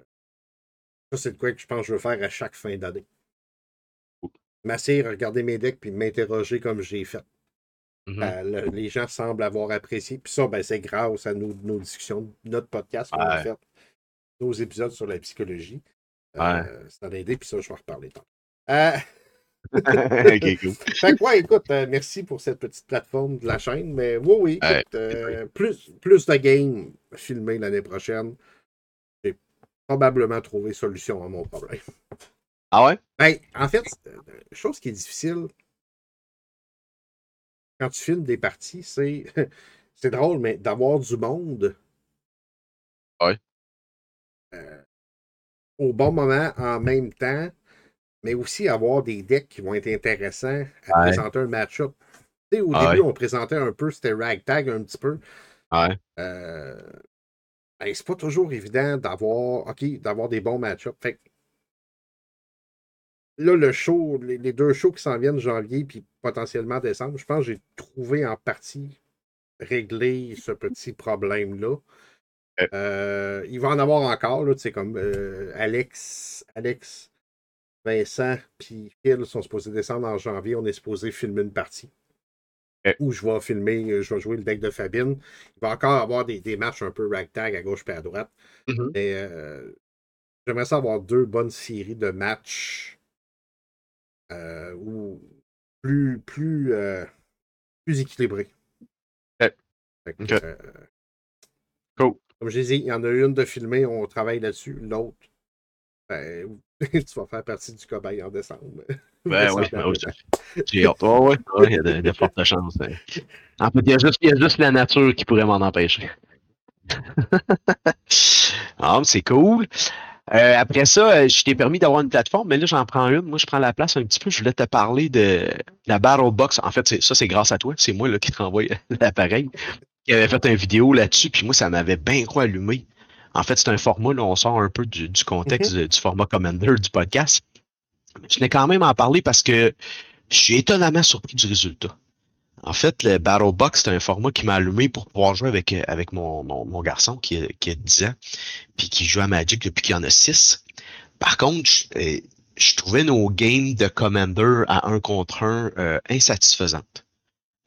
Speaker 2: ça, c'est de quoi que je pense que je veux faire à chaque fin d'année. M'asseoir, regarder mes decks puis m'interroger comme j'ai fait. Euh, le- les gens semblent avoir apprécié. Puis ça, ben, c'est grâce à nos, nos discussions, notre podcast qu'on a fait, nos épisodes sur la psychologie. Euh,
Speaker 1: Ouais.
Speaker 2: Ça a aidé, puis ça, je vais en reparler tantôt. Euh,
Speaker 1: ok, cool.
Speaker 2: fait que, ouais, écoute, euh, merci pour cette petite plateforme de la chaîne. Mais oui, oui, écoute, euh, plus, plus de games filmés l'année prochaine. J'ai probablement trouvé solution à mon problème.
Speaker 1: Ah ouais?
Speaker 2: Ben, en fait, euh, chose qui est difficile quand tu filmes des parties, c'est c'est drôle, mais d'avoir du monde.
Speaker 1: Ouais.
Speaker 2: euh, au bon moment, en même temps, mais aussi avoir des decks qui vont être intéressants à
Speaker 1: Ouais.
Speaker 2: présenter un match-up. Tu sais, au
Speaker 1: Ouais.
Speaker 2: début, on présentait un peu, c'était ragtag un petit peu.
Speaker 1: Ouais.
Speaker 2: Euh, ben, c'est pas toujours évident d'avoir d'avoir des bons match-ups. Fait là, le show, les, les deux shows qui s'en viennent janvier puis potentiellement décembre, je pense que j'ai trouvé en partie réglé ce petit problème-là. Euh, il va en avoir encore, là, tu sais, comme euh, Alex, Alex, Vincent puis Phil sont supposés descendre en janvier. On est supposé filmer une partie. Où je vais filmer, euh, je vais jouer le deck de Fabine. Il va encore avoir des, des matchs un peu ragtag à gauche et à droite.
Speaker 1: Mhm.
Speaker 2: Mais euh, j'aimerais ça avoir deux bonnes séries de matchs euh, ou plus, plus, euh, plus
Speaker 1: Cool.
Speaker 2: Comme je disais, il y en a une de filmée, on travaille là-dessus. L'autre, ben, tu vas faire partie du cobaye en décembre.
Speaker 1: Ben oui. J'ai hâte. Ouais, il y a de, de fortes chances. hein. En fait, il y, a juste, il y a juste la nature qui pourrait m'en empêcher. ah, c'est cool. Euh, après ça, euh, je t'ai permis d'avoir une plateforme, mais là, j'en prends une. Moi, je prends la place un petit peu. Je voulais te parler de la Battle Box. En fait, ça, c'est grâce à toi. C'est moi là, qui t'envoie l'appareil. Qui avait fait une vidéo là-dessus, puis moi, ça m'avait bien quoi allumé. En fait, c'est un format, là, on sort un peu du, du contexte de- du format Commander du podcast. Je tenais quand même à en parler parce que je suis étonnamment surpris du résultat. En fait, le Battle Box, c'est un format qui m'a allumé pour pouvoir jouer avec, euh, avec mon, mon, mon garçon qui a, qui a 10 ans, puis qui joue à Magic depuis qu'il en a 6. Par contre, je, euh, je trouvais nos games de Commander à un contre un euh, insatisfaisantes.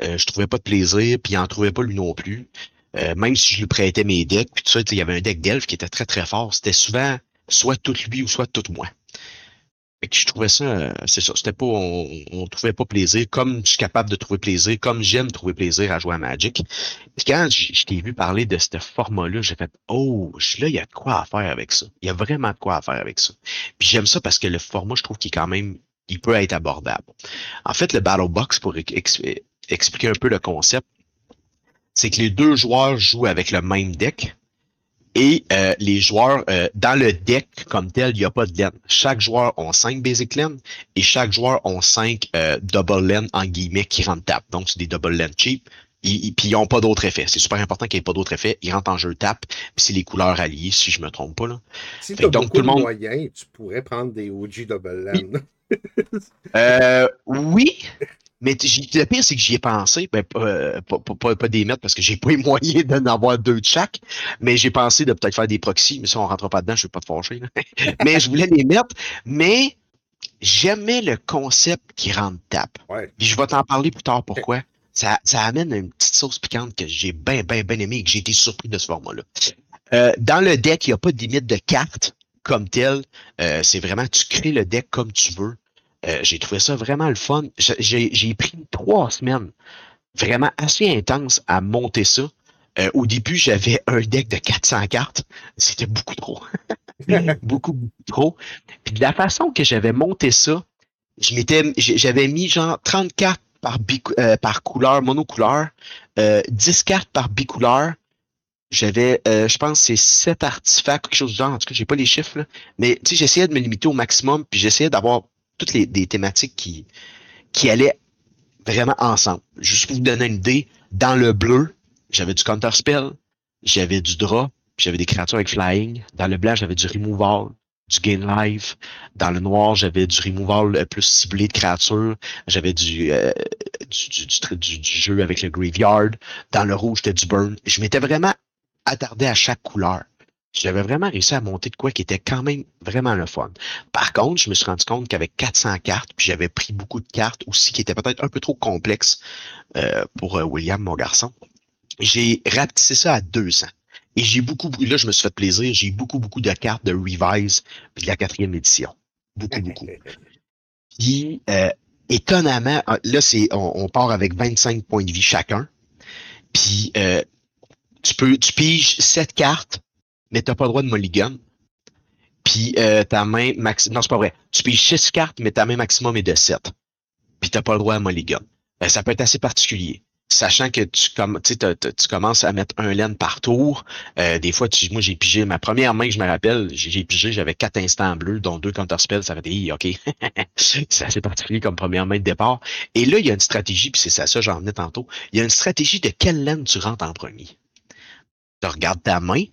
Speaker 1: Euh, je trouvais pas de plaisir, puis il en trouvait pas lui non plus. Euh, même si je lui prêtais mes decks, puis tout ça, il y avait un deck d'elfe qui était très très fort. C'était souvent soit tout lui ou soit tout moi. Fait que je trouvais ça, euh, c'est ça, c'était pas, on, on trouvait pas plaisir, comme je suis capable de trouver plaisir, comme j'aime trouver plaisir à jouer à Magic. Puis quand je t'ai vu parler de ce format-là, j'ai fait, oh, là, il y a de quoi à faire avec ça. Il y a vraiment de quoi à faire avec ça. Puis j'aime ça parce que le format, je trouve qu'il est quand même, il peut être abordable. En fait, le Battle Box, pour ex- expliquer un peu le concept, c'est que les deux joueurs jouent avec le même deck. Et euh, les joueurs, euh, dans le deck comme tel, il n'y a pas de laine. Chaque joueur a 5 basic lanes et chaque joueur a 5 euh, double lanes en guillemets qui rentrent tap. Donc, c'est des double lanes cheap. Ils- puis ils n'ont pas d'autres effets. C'est super important qu'il n'y ait pas d'autres effets. Ils rentrent en jeu tap. Puis c'est les couleurs alliées, si je me trompe pas. Là.
Speaker 2: Si
Speaker 1: Fait
Speaker 2: tu as
Speaker 1: que donc, tout le
Speaker 2: de
Speaker 1: monde-
Speaker 2: moyens, tu pourrais prendre des OG Double Land.
Speaker 1: Euh, oui, mais le pire, c'est que j'y ai pensé. Ben, pas, euh, pas, pas- pas- des mettre parce que j'ai pas les moyens d'en avoir deux de chaque. Mais j'ai pensé de peut-être faire des proxys. Mais ça, on rentre pas dedans, je vais pas te fâcher. mais je voulais les mettre. Mais j'aimais le concept qui rentre tap.
Speaker 2: Ouais.
Speaker 1: Puis je vais t'en parler plus tard pourquoi. Ça, ça amène une petite sauce piquante que j'ai bien, bien, bien aimé et que j'ai été surpris de ce format-là. Euh, dans le deck, il n'y a pas de limite de cartes comme tel. Euh, c'est vraiment, tu crées le deck comme tu veux. Euh, j'ai trouvé ça vraiment le fun. J'ai- pris trois semaines vraiment assez intenses à monter ça. Euh, au début, j'avais un deck de 400 cartes. C'était beaucoup trop. beaucoup, beaucoup trop. Puis de la façon que j'avais monté ça, j'avais mis genre 30 cartes par, euh, par couleur, monocouleur, euh, 10 cartes par bicouleur. J'avais, je pense, c'est 7 artefacts, quelque chose du genre. En tout cas, j'ai pas les chiffres, là. Mais tu sais, j'essayais de me limiter au maximum, puis j'essayais d'avoir toutes les des thématiques qui, qui allaient vraiment ensemble. Juste pour vous donner une idée, dans le bleu, j'avais du counter spell, j'avais du puis j'avais des créatures avec flying. Dans le blanc, j'avais du removal, du gain life. Dans le noir, j'avais du removal euh, plus ciblé de créatures. J'avais du, euh, du, du, du, jeu avec le graveyard. Dans le rouge, c'était du burn. Je m'étais vraiment attardé à chaque couleur. J'avais vraiment réussi à monter de quoi qui était quand même vraiment le fun. Par contre, je me suis rendu compte qu'avec 400 cartes, puis j'avais pris beaucoup de cartes aussi qui étaient peut-être un peu trop complexes euh, pour euh, William, mon garçon. J'ai rapetissé ça à 200. Et j'ai beaucoup, là, je me suis fait plaisir, j'ai beaucoup, beaucoup de cartes de Revise puis de la quatrième édition. Beaucoup, beaucoup. Puis, euh, étonnamment, ah, là, c'est, on, on part avec 25 points de vie chacun. Puis, euh, tu peux, tu piges 7 cartes, mais t'as pas le droit de mulligan. Puis, euh, ta main max, non, c'est pas vrai. Tu piges 6 cartes, mais ta main maximum est de 7. Puis, t'as pas le droit à mulligan. Euh, ça peut être assez particulier. Sachant que tu, tu, commences à mettre un laine par tour. Euh, des fois, tu, moi, j'ai pigé ma première main que je me rappelle, j'ai j'ai pigé, j'avais quatre instants bleus, dont deux counterspells, ça fait des OK? c'est assez particulier comme première main de départ. Et là, il y a une stratégie, puis c'est ça, ça, j'en venais tantôt. Il y a une stratégie de quelle laine tu rentres en premier. Tu regardes ta main,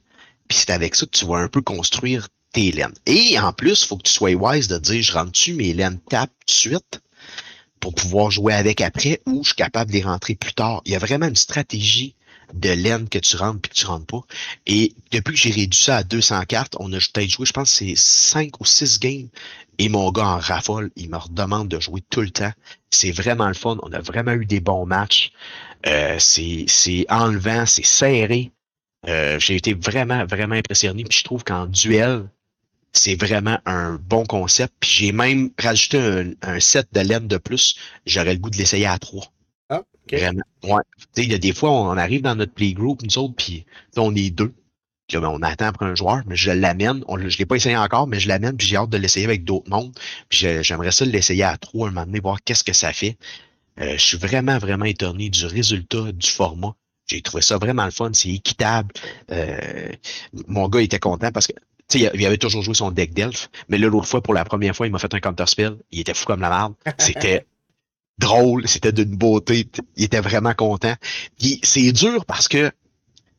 Speaker 1: puis c'est avec ça que tu vas un peu construire tes laines. Et en plus, il faut que tu sois wise de dire je rentre-tu mes laines tap tout de suite pour pouvoir jouer avec après ou je suis capable de les rentrer plus tard? Il y a vraiment une stratégie de laine que tu rentres puis que tu rentres pas. Et depuis que j'ai réduit ça à 200 cartes, on a peut-être joué, je pense, c'est 5 ou 6 games. Et mon gars en raffole, il me redemande de jouer tout le temps. C'est vraiment le fun. On a vraiment eu des bons matchs. Euh, c'est c'est enlevant, c'est serré. Euh, j'ai été vraiment, vraiment impressionné. Puis je trouve qu'en duel, c'est vraiment un bon concept. Puis j'ai même rajouté un, un set de laine de plus. J'aurais le goût de l'essayer à trois.
Speaker 2: Ah.
Speaker 1: Vraiment. Ouais. Tu sais, il y a des fois, on arrive dans notre playgroup, nous autres, puis on est deux. Puis là, ben, on attend pour un joueur, mais je l'amène. Je l'ai pas essayé encore, mais je l'amène, puis j'ai hâte de l'essayer avec d'autres mondes. Puis j'aimerais ça l'essayer à trois un moment donné, voir qu'est-ce que ça fait. Euh, je suis vraiment, vraiment étonné du résultat du format. J'ai trouvé ça vraiment le fun, c'est équitable. Euh, mon gars était content parce que tu sais, il avait toujours joué son deck d'elfe, mais là, l'autre fois, pour la première fois, il m'a fait un counterspell. Il était fou comme la merde. C'était drôle, c'était d'une beauté. Il était vraiment content. C'est dur parce que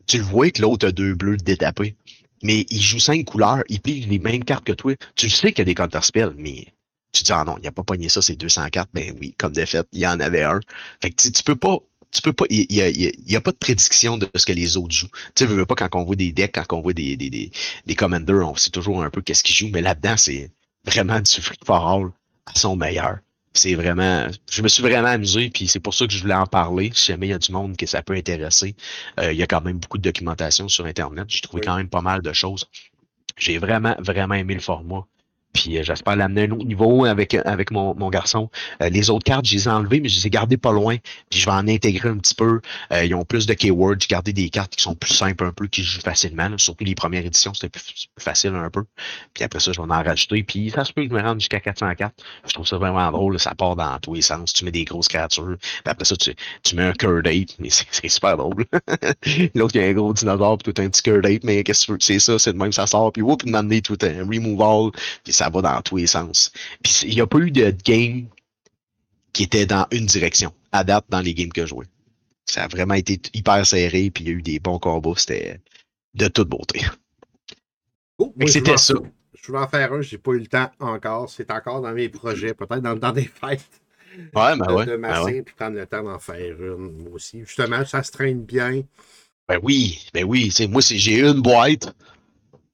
Speaker 1: tu le vois que l'autre a deux bleus détapés. Mais il joue cinq couleurs, il pige les mêmes cartes que toi. Tu le sais qu'il y a des counterspells, mais tu te dis, ah non, il n'a pas pogné ça, c'est 200 cartes. Ben oui, comme de fait, il y en avait un. Fait que tu, tu peux pas, tu peux pas, il y a, y a- y a pas de prédiction de ce que les autres jouent. Tu sais, veux pas quand on voit des decks, quand on voit des, des, des, des commanders, on sait toujours un peu qu'est-ce qu'ils jouent, mais là-dedans, c'est vraiment du free for all à son meilleur. C'est vraiment, je me suis vraiment amusé, puis c'est pour ça que je voulais en parler. Si jamais il y a du monde que ça peut intéresser, euh, il y a quand même beaucoup de documentation sur Internet. J'ai trouvé
Speaker 2: Oui.
Speaker 1: quand même pas mal de choses. J'ai vraiment, vraiment aimé le format. Puis euh, j'espère l'amener à un autre niveau avec, avec mon, mon garçon. Euh, les autres cartes, je les ai enlevées, mais je les ai gardées pas loin. Puis je vais en intégrer un petit peu. Euh, ils ont plus de keywords. J'ai gardé des cartes qui sont plus simples un peu, qui jouent facilement. Surtout les premières éditions, c'était plus, facile un peu. Puis après ça, je vais en rajouter. Puis ça se peut que je me rende jusqu'à 404. Je trouve ça vraiment drôle. Ça part dans tous les sens. Tu mets des grosses créatures. Puis après ça, tu, tu mets un Curdate. Mais c'est super drôle. L'autre, il y a un gros dinosaure, puis tout un petit Curdate. Mais qu'est-ce que? C'est ça, c'est de même, ça sort. Puis whoop, m'amener tout un removal. Ça va dans tous les sens. Puis il n'y a pas eu de game qui était dans une direction. À date, dans les games que je jouais. Ça a vraiment été hyper serré, puis il y a eu des bons combats. C'était de toute beauté.
Speaker 2: Oh,
Speaker 1: c'était ça.
Speaker 2: Je vais en faire un, j'ai pas eu le temps encore. C'est encore dans mes projets, peut-être dans des fêtes.
Speaker 1: Ouais, ben
Speaker 2: de,
Speaker 1: ouais.
Speaker 2: de
Speaker 1: ben
Speaker 2: masser
Speaker 1: ouais.
Speaker 2: puis prendre le temps d'en faire une, moi aussi. Justement, ça se traîne bien.
Speaker 1: Ben oui, ben oui. moi, j'ai une boîte.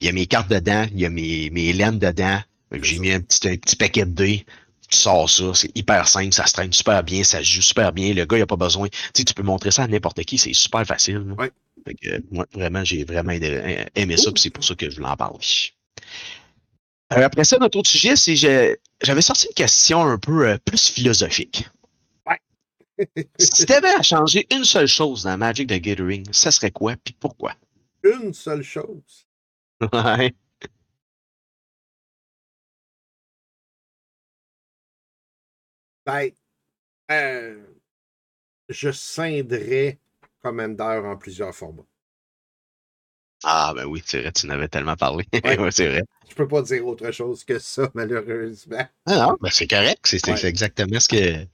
Speaker 1: Il y a mes cartes dedans, il y a mes, mes laines dedans. J'ai mis un petit, un petit paquet de dés. Tu sors ça, c'est hyper simple, ça se traîne super bien, ça se joue super bien. Le gars, il a pas besoin. Tu sais, tu peux montrer ça à n'importe qui, c'est super facile.
Speaker 2: Ouais.
Speaker 1: Fait que, euh, moi, vraiment, j'ai vraiment aidé- aimé ça, puis c'est pour ça que je voulais en parler. Euh, après ça, notre autre sujet, c'est que j'avais sorti une question un peu euh, plus philosophique. si tu avais à changer une seule chose dans Magic the Gathering, ça serait quoi, puis pourquoi?
Speaker 2: Une seule chose.
Speaker 1: Ouais.
Speaker 2: Ben, euh, je scinderais Commander en plusieurs formats.
Speaker 1: Ah, ben oui, c'est vrai, tu n'avais tellement parlé.
Speaker 2: Ouais.
Speaker 1: Ouais, c'est vrai.
Speaker 2: Je peux pas dire autre chose que ça, malheureusement.
Speaker 1: Ah non, ben c'est correct. C'est
Speaker 2: Ouais.
Speaker 1: exactement ce que.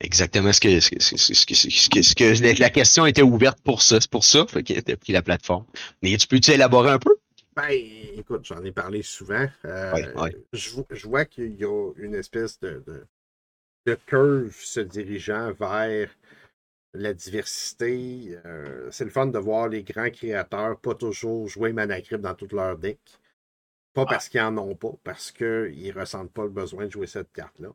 Speaker 1: Exactement ce que, ce que, ce que, ce que, la question était ouverte pour ça. C'est pour ça qu'il a pris la plateforme. Mais tu peux-tu élaborer un peu?
Speaker 2: Ben, écoute, j'en ai parlé souvent. Euh. Je, vo- je vois qu'il y a une espèce de, de, de curve se dirigeant vers la diversité. Euh, c'est le fun de voir les grands créateurs pas toujours jouer Manacrypt dans tout leur deck. Pas parce qu'ils en ont pas, parce qu'ils ne ressentent pas le besoin de jouer cette carte-là.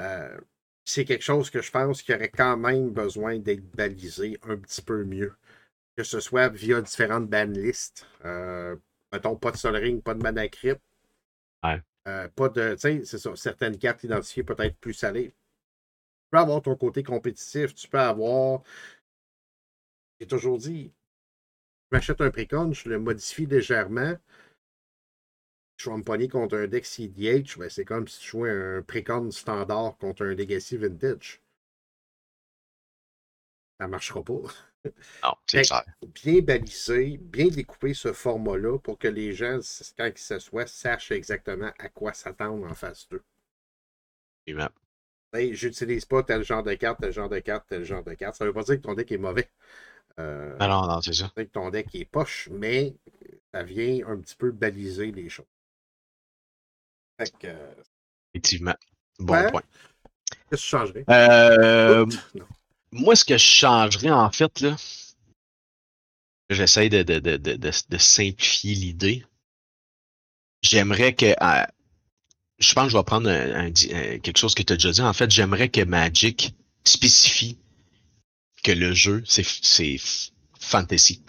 Speaker 2: Euh, c'est quelque chose que je pense qui aurait quand même besoin d'être balisé un petit peu mieux. Que ce soit via différentes banlists. Euh, mettons, pas de Sol Ring, pas de Mana Crypt.
Speaker 1: Ouais.
Speaker 2: Euh, pas de. Tu sais, c'est ça, certaines cartes identifiées peut-être plus salées. Tu peux avoir ton côté compétitif, tu peux avoir. J'ai toujours dit, je m'achète un précon, je le modifie légèrement. Je vais me pogner contre un deck CDH, ben c'est comme si tu jouais un précon standard contre un Legacy Vintage. Ça marchera pas
Speaker 1: Non, c'est
Speaker 2: Fait-
Speaker 1: clair.
Speaker 2: bien baliser, bien découper ce format-là pour que les gens, quand ils s'assoient, sachent exactement à quoi s'attendre en phase 2.
Speaker 1: Absolument.
Speaker 2: Hey, J'utilise pas tel genre de carte, tel genre de carte, tel genre de carte. Ça veut pas dire que ton deck est mauvais. Euh,
Speaker 1: Non, non, non, c'est ça.
Speaker 2: ça veut dire que ton deck est poche, mais ça vient un petit peu baliser les choses. Fait que, euh,
Speaker 1: Effectivement. Bon
Speaker 2: Ouais.
Speaker 1: point.
Speaker 2: qu'est-ce que tu changerais?
Speaker 1: Euh,
Speaker 2: Oups.
Speaker 1: Moi, ce que je changerais, en fait, là, j'essaie de, de, de, de, simplifier l'idée. J'aimerais que. euh, je pense que je vais prendre un- un di- un- quelque chose que tu as déjà dit. En fait, j'aimerais que Magic spécifie que le jeu, c'est fantasy.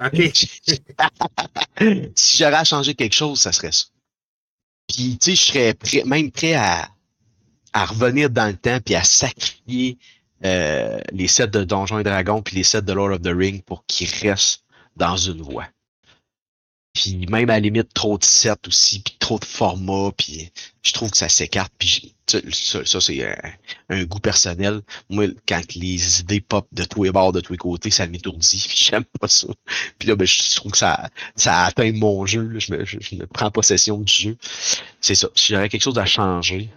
Speaker 2: Ok.
Speaker 1: si j'aurais à changer quelque chose, ça serait ça. Puis, tu sais, je serais prêt, même prêt à, à revenir dans le temps puis à sacrifier euh, les sets de Donjons et Dragons puis les sets de Lord of the Ring pour qu'ils restent dans une voie. Puis même à la limite, trop de sets aussi, puis trop de formats, puis je trouve que ça s'écarte. Puis ça, ça, c'est un, goût personnel. Moi, quand les idées pop de tous les bords, de tous les côtés, ça m'étourdit, puis j'aime pas ça. Puis là, ben, je trouve que ça, ça atteint mon jeu. Je, me, je, prends possession du jeu. C'est ça. Si j'aurais quelque chose à changer.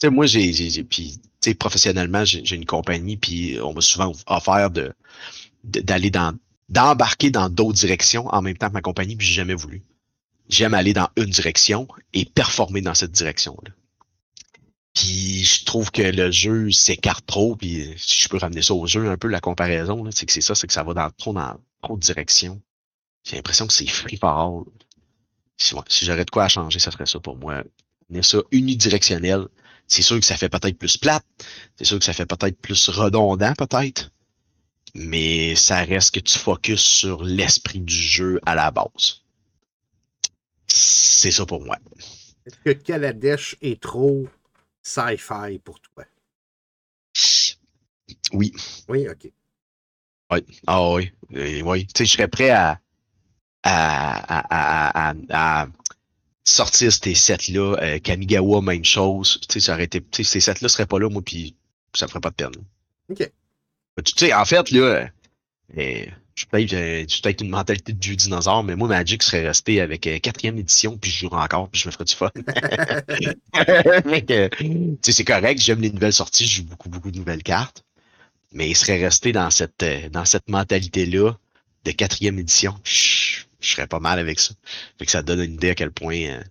Speaker 1: Tu sais, moi, j'ai, puis, tu sais, professionnellement, j'ai, une compagnie, puis on m'a souvent offert de, d'aller dans, d'embarquer dans d'autres directions en même temps que ma compagnie, puis j'ai jamais voulu. J'aime aller dans une direction et performer dans cette direction-là. Puis je trouve que le jeu s'écarte trop, puis si je peux ramener ça au jeu un peu, la comparaison, c'est que c'est ça, c'est que ça va dans trop dans trop de directions. J'ai l'impression que c'est free for all. Si, ouais, j'aurais de quoi à changer, ça serait ça pour moi. Mais ça unidirectionnel, c'est sûr que ça fait peut-être plus plate, c'est sûr que ça fait peut-être plus redondant, peut-être, mais ça reste que tu focuses sur l'esprit du jeu à la base. c'est ça pour moi.
Speaker 2: Est-ce que Kaladesh est trop sci-fi pour toi?
Speaker 1: Oui.
Speaker 2: Oui, ok.
Speaker 1: Oui. Ah oui. Oui. Tu sais, je serais prêt à, à, à, à, à, sortir ces sets-là. Euh, Kamigawa, même chose. Tu sais, ça aurait été. Ces sets-là seraient pas là, moi, puis ça me ferait pas de peine.
Speaker 2: Ok.
Speaker 1: Tu sais, en fait, là, euh, je suis peut-être peut une mentalité de vieux dinosaure, mais moi, Magic serait resté avec euh, quatrième édition, puis je jouerais encore, puis je me ferais du fun. tu sais, c'est correct, j'aime les nouvelles sorties, je joue beaucoup, beaucoup de nouvelles cartes, mais il serait resté dans cette, euh, dans cette mentalité-là de quatrième édition. Je, serais pas mal avec ça. Fait que ça donne une idée à quel point euh,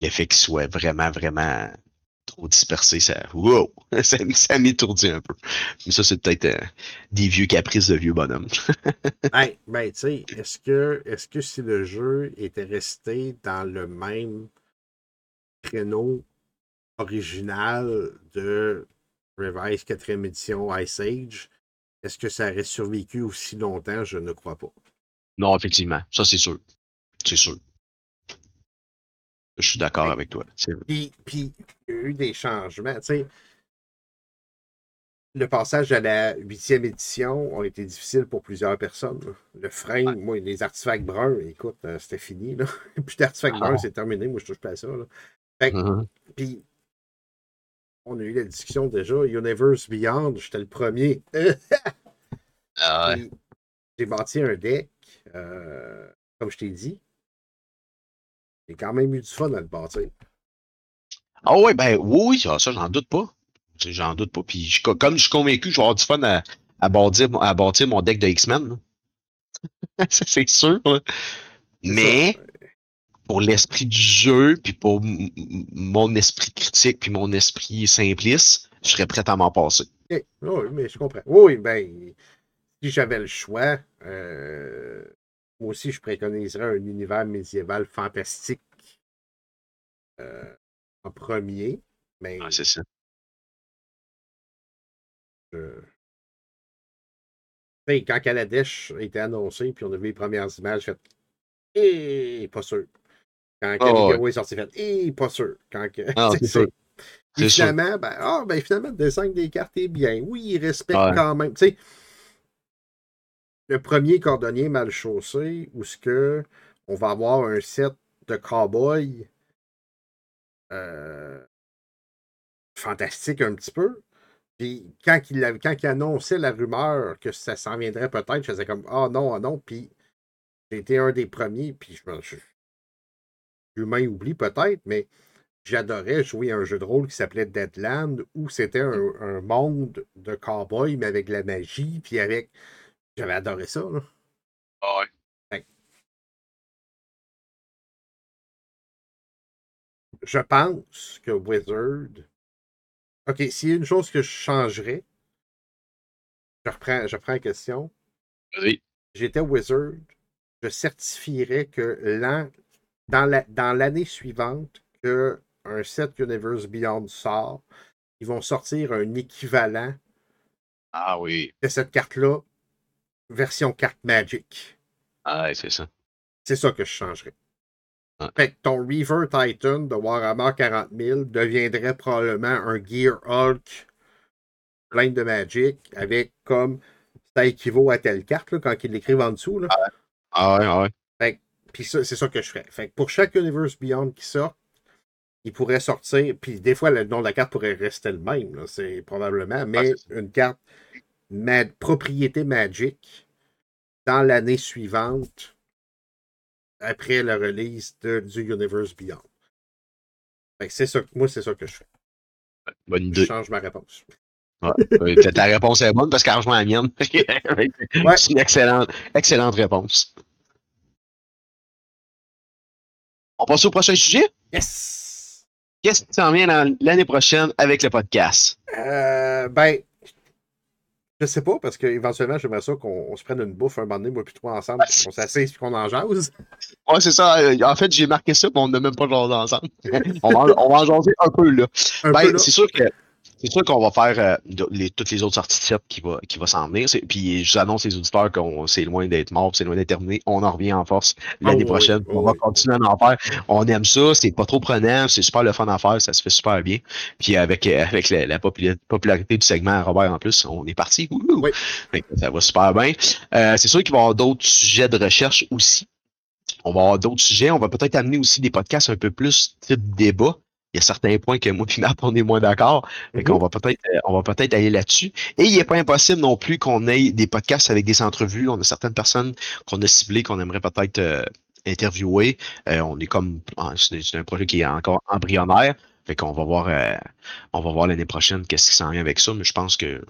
Speaker 1: l'effet qu'il soit vraiment, vraiment trop dispersé, ça, wow, ça, ça m'étourdit un peu. Mais ça, c'est peut-être euh, des vieux caprices de vieux bonhommes.
Speaker 2: hey, ben, tu sais, est-ce que, est-ce que si le jeu était resté dans le même créneau original de Revise 4e édition Ice Age, est-ce que ça aurait survécu aussi longtemps? Je ne crois pas.
Speaker 1: Non, effectivement. Ça, c'est sûr. C'est sûr. Je suis d'accord avec toi.
Speaker 2: Puis, puis, il y a eu des changements. Tu sais, le passage à la huitième édition a été difficile pour plusieurs personnes. Le frein, moi, les artefacts bruns, écoute, euh, c'était fini. Là. Plus d'artefacts bruns, c'est terminé. Moi, je touche pas à ça. Là. Fait, mm-hmm. Puis, on a eu la discussion déjà. Universe Beyond, j'étais le premier.
Speaker 1: ah ouais.
Speaker 2: J'ai bâti un deck, euh, comme je t'ai dit. J'ai quand même eu du fun à le bâtir.
Speaker 1: Ah ouais, ben oui, ça, j'en doute pas. J'en doute pas. Puis je, comme je suis convaincu, je vais avoir du fun à, à, bâtir, à bâtir mon deck de X-Men. c'est sûr. Mais pour l'esprit du jeu, puis pour mon esprit critique, puis mon esprit simpliste, je serais prêt à m'en passer.
Speaker 2: Oui, mais je comprends. Oui, ben, si j'avais le choix, euh, moi aussi, je préconiserais un univers médiéval fantastique euh, en premier. Mais
Speaker 1: ah, c'est ça.
Speaker 2: quand Kaladesh a été annoncé, puis on a vu les premières images, fait Eh, pas sûr. Quand oh, est sorti, fait Eh, pas sûr. Quand
Speaker 1: ah, c'est sûr.
Speaker 2: finalement, ben, ah, ben, finalement, le dessin des cartes est bien. Oui, il respecte quand même. Tu sais, le premier cordonnier mal chaussé, où ce que on va avoir un set de cowboy euh, fantastique un petit peu. Puis quand il, quand annonçait la rumeur que ça s'en viendrait peut-être, je faisais comme Ah oh non, ah non. Puis j'ai un des premiers, puis je me L'humain oublie peut-être, mais j'adorais jouer à un jeu de rôle qui s'appelait Deadland, où c'était un, un, monde de cowboy, mais avec la magie, puis avec j'avais adoré ça. Là.
Speaker 1: Ah ouais.
Speaker 2: Je pense que Wizard. Ok, s'il y a une chose que je changerais, je reprends, je reprends la question.
Speaker 1: Oui.
Speaker 2: J'étais Wizard, je certifierais que l'an, dans l'année suivante, que un set Universe Beyond sort, ils vont sortir un équivalent
Speaker 1: ah oui.
Speaker 2: de cette carte-là version carte Magic.
Speaker 1: Ah ouais, c'est ça.
Speaker 2: C'est ça que je changerais. Fait que ton Reaver Titan de Warhammer 40 000 deviendrait probablement un Gear Hulk plein de Magic avec comme ça équivaut à telle carte là, quand ils l'écrivent en dessous. Là.
Speaker 1: Ah ouais, ah ouais.
Speaker 2: Fait puis c'est ça que je ferais. Fait que pour chaque Universe Beyond qui sort, il pourrait sortir, puis des fois le nom de la carte pourrait rester le même, c'est probablement, mais une carte propriété Magic dans l'année suivante, après la release de, du Universe Beyond. C'est ça, moi, c'est ça que je fais.
Speaker 1: Bonne idée.
Speaker 2: Je change ma réponse.
Speaker 1: Ouais, ta réponse est bonne parce qu'elle rejoint la mienne. C'est une excellente, excellente réponse. On passe au prochain sujet?
Speaker 2: Yes!
Speaker 1: Qu'est-ce qui s'en vient l'année prochaine avec le podcast?
Speaker 2: Euh, ben, je sais pas, parce qu'éventuellement, j'aimerais ça qu'on se prenne une bouffe un moment donné, moi puis toi ensemble, qu'on s'assise et qu'on en jase.
Speaker 1: Ouais, c'est ça. En fait, j'ai marqué ça, mais on n'a même pas jasé ensemble. on, va, on va en jaser un peu, là. ben, c'est sûr que C'est sûr qu'on va faire euh, de- les, toutes les autres sorties de set qui va, qui va s'en venir. Puis je vous annonce les auditeurs qu'on c'est loin d'être mort, c'est loin d'être terminé. On en revient en force l'année
Speaker 2: oui,
Speaker 1: prochaine.
Speaker 2: oui,
Speaker 1: on va continuer à en faire. On aime ça, c'est pas trop prenant, c'est super le fun à faire, ça se fait super bien. Puis avec, euh, avec la, la popula- popularité du segment Robert en plus, on est parti.
Speaker 2: Oui.
Speaker 1: Ça va super bien. Euh, c'est sûr qu'il va y avoir d'autres sujets de recherche aussi. On va avoir d'autres sujets. On va peut-être amener aussi des podcasts un peu plus type débat. Il y a certains points que moi et Nap, on est moins d'accord.
Speaker 2: Mhm.
Speaker 1: qu'on va peut-être euh, on va peut-être aller là-dessus. Et il n'est pas impossible non plus qu'on ait des podcasts avec des entrevues. On a certaines personnes qu'on a ciblées, qu'on aimerait peut-être euh, interviewer. Euh, on est comme ah, c'est un projet qui est encore embryonnaire. Fait qu'on va voir euh, on va voir l'année prochaine qu'est-ce qui s'en vient avec ça. Mais je pense que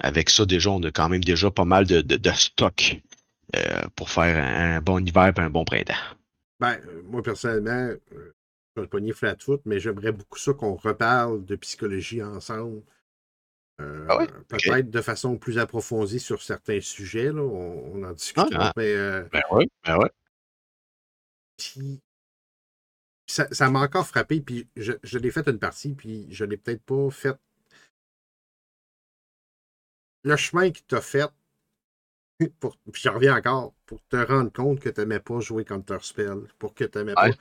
Speaker 1: avec ça, déjà, on a quand même déjà pas mal de, de, de stock euh, pour faire un, un bon hiver et un bon printemps.
Speaker 2: Ben, euh, moi, personnellement, euh, je vais le pogner flat-foot, mais j'aimerais beaucoup ça qu'on reparle de psychologie ensemble. Euh,
Speaker 1: Ah?
Speaker 2: Peut-être de façon plus approfondie sur certains sujets, là, on, on en discutera.
Speaker 1: Ah, ah.
Speaker 2: mais euh,
Speaker 1: Ben oui, ben oui.
Speaker 2: puis, ça ça m'a encore frappé, puis je, je l'ai fait une partie, puis je l'ai peut-être pas fait. Le chemin que tu as fait, pour, puis je reviens encore, pour te rendre compte que tu n'aimais pas jouer Counterspell, pour que tu n'aimais
Speaker 1: Ouais.
Speaker 2: pas.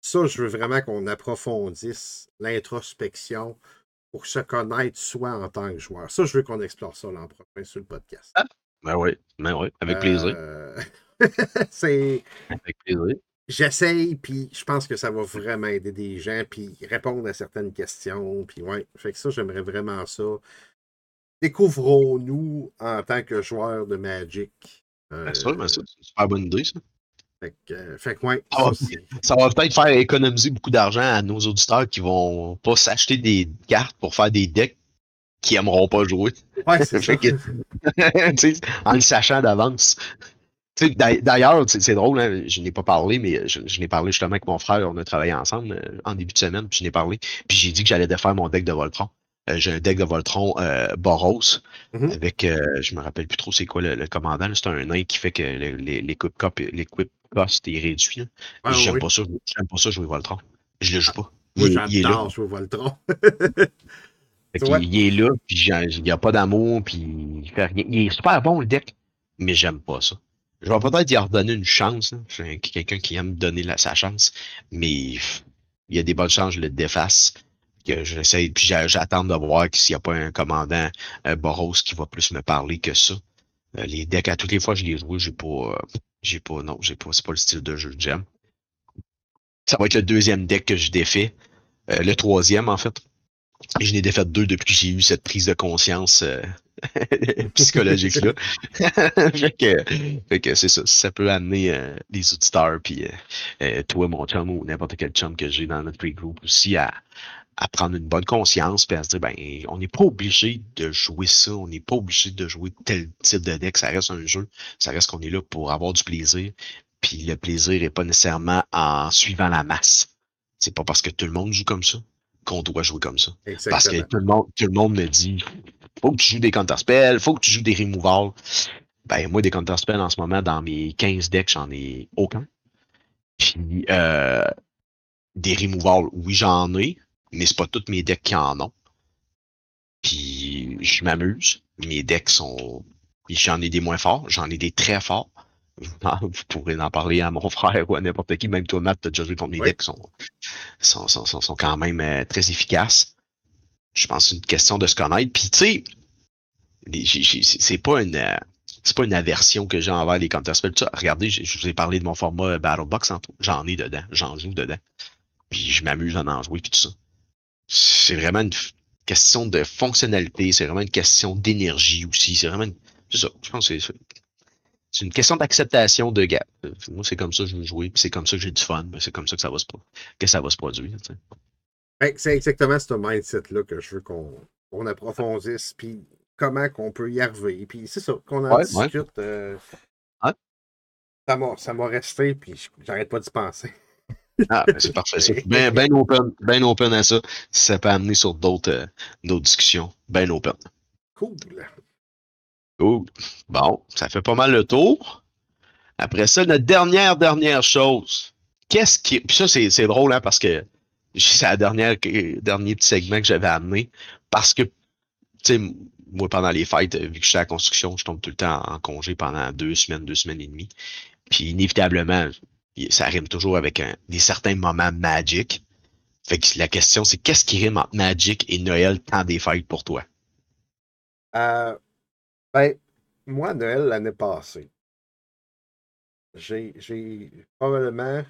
Speaker 2: Ça, je veux vraiment qu'on approfondisse l'introspection pour se connaître soi en tant que joueur. Ça, je veux qu'on explore ça l'an prochain sur le podcast.
Speaker 1: Ben oui, ben oui, avec plaisir.
Speaker 2: Euh, c'est.
Speaker 1: Avec plaisir.
Speaker 2: J'essaye, puis je pense que ça va vraiment aider des gens, puis répondre à certaines questions, puis ouais. Fait que ça, j'aimerais vraiment ça. Découvrons-nous en tant que joueurs de Magic. Euh,
Speaker 1: Bien sûr, bien sûr. C'est une super bonne idée, ça.
Speaker 2: Fait que, euh, fait que ouais, ça,
Speaker 1: va peut-être faire économiser beaucoup d'argent à nos auditeurs qui vont pas s'acheter des cartes pour faire des decks qui aimeront pas jouer.
Speaker 2: ouais, c'est ça.
Speaker 1: Que- en le sachant d'avance. D'ailleurs, c'est drôle, hein, je n'ai pas parlé, mais je, je n'ai parlé justement avec mon frère, on a travaillé ensemble euh, en début de semaine, puis je n'ai parlé, puis j'ai dit que j'allais défaire mon deck de Voltron. Euh, j'ai un deck de Voltron euh, Boros,
Speaker 2: Mhm.
Speaker 1: avec, euh, je me rappelle plus trop c'est quoi le, le commandant, c'est un nain qui fait que le- les- cop- l'équipe cost est réduit. là.
Speaker 2: Ah,
Speaker 1: J'aime
Speaker 2: oui.
Speaker 1: pas ça, j'aime pas ça jouer Voltron. Je le joue pas.
Speaker 2: Moi,
Speaker 1: Il, est- il est là.
Speaker 2: jouer Voltron. Vois?
Speaker 1: il est là, puis il n'y a pas d'amour, puis il fait rien. Il est super bon le deck, mais j'aime pas ça. Je vais peut-être y redonner une chance. hein. J'ai quelqu'un qui aime donner la- sa chance, mais il y a des bonnes chances je le défasse. Que j'essaie, puis j'a- j'attends de voir s'il n'y a pas un commandant euh, Boros qui va plus me parler que ça. Euh, les decks, à toutes les fois que je les joue, j'ai pas. euh, j'ai pas. Non, j'ai pas. C'est pas le style de jeu que j'aime. Ça va être le deuxième deck que je défais. Euh, le troisième, en fait. Et je n'ai défait deux depuis que j'ai eu cette prise de conscience euh, psychologique-là. fait que, que c'est ça. Ça peut amener euh, les auditeurs, puis euh, toi, mon chum, ou n'importe quel chum que j'ai dans notre pre-group aussi, à, à prendre une bonne conscience, puis à se dire, ben, on n'est pas obligé de jouer ça, on n'est pas obligé de jouer tel type de deck. Ça reste un jeu, ça reste qu'on est là pour avoir du plaisir. Puis le plaisir n'est pas nécessairement en suivant la masse. C'est pas parce que tout le monde joue comme ça qu'on doit jouer comme ça. Parce que
Speaker 2: Exactement.
Speaker 1: tout le monde, tout le monde me dit faut que tu joues des counterspells, faut que tu joues des removals. Ben, moi, des counterspells en ce moment, dans mes 15 decks, j'en ai aucun. Puis, euh, des removals, oui, j'en ai, mais c'est pas tous mes decks qui en ont. Puis, je m'amuse. Mes decks sont. puis J'en ai des moins forts, j'en ai des très forts. Vous pourrez en parler à mon frère ou à n'importe qui, même toi, Matt, t'as déjà joué contre mes
Speaker 2: Oui.
Speaker 1: decks sont, sont, sont, sont, sont quand même euh, très efficaces. Je pense que c'est une question de se connaître. Puis, tu sais, c'est pas une. euh, c'est pas une aversion que j'ai envers les. Tu sais, Regardez, je je vous ai parlé de mon format Battlebox. en tout. J'en ai dedans. J'en joue dedans. Puis je m'amuse à en jouer. Puis tout ça. C'est vraiment une question de fonctionnalité. C'est vraiment une question d'énergie aussi. C'est vraiment. une- C'est ça. Je pense que c'est- c'est une question d'acceptation de. Euh, Moi, c'est comme ça que je veux jouer. Puis c'est comme ça que j'ai du fun. Ben, c'est comme ça que ça va se, que ça va se produire. tu sais.
Speaker 2: Ben, c'est exactement ce mindset-là que je veux qu'on approfondisse, puis comment qu'on peut y arriver. Puis c'est ça, qu'on en
Speaker 1: Ouais,
Speaker 2: discute. euh,
Speaker 1: Ouais.
Speaker 2: Ça m'a- Ça m'a resté, puis j'arrête pas d'y penser.
Speaker 1: Ah, ben, c'est parfait. ça. Ben, ben open, ben open à ça. Si ça peut amener sur d'autres euh, discussions. Ben open.
Speaker 2: Cool.
Speaker 1: Cool. Bon, ça fait pas mal le tour. Après ça, la dernière, dernière chose. Qu'est-ce qui. Puis ça, c'est c'est drôle, hein, parce que c'est la dernière, dernier petit segment que j'avais amené parce que, tu sais, moi, pendant les fêtes, vu que je suis à la construction, je tombe tout le temps en congé pendant deux semaines, deux semaines et demie. Puis inévitablement, ça rime toujours avec un, des certains moments magiques. Fait que la question, c'est qu'est-ce qui rime entre Magic et Noël temps des fêtes pour toi?
Speaker 2: Euh, ben, moi, Noël l'année passée, j'ai probablement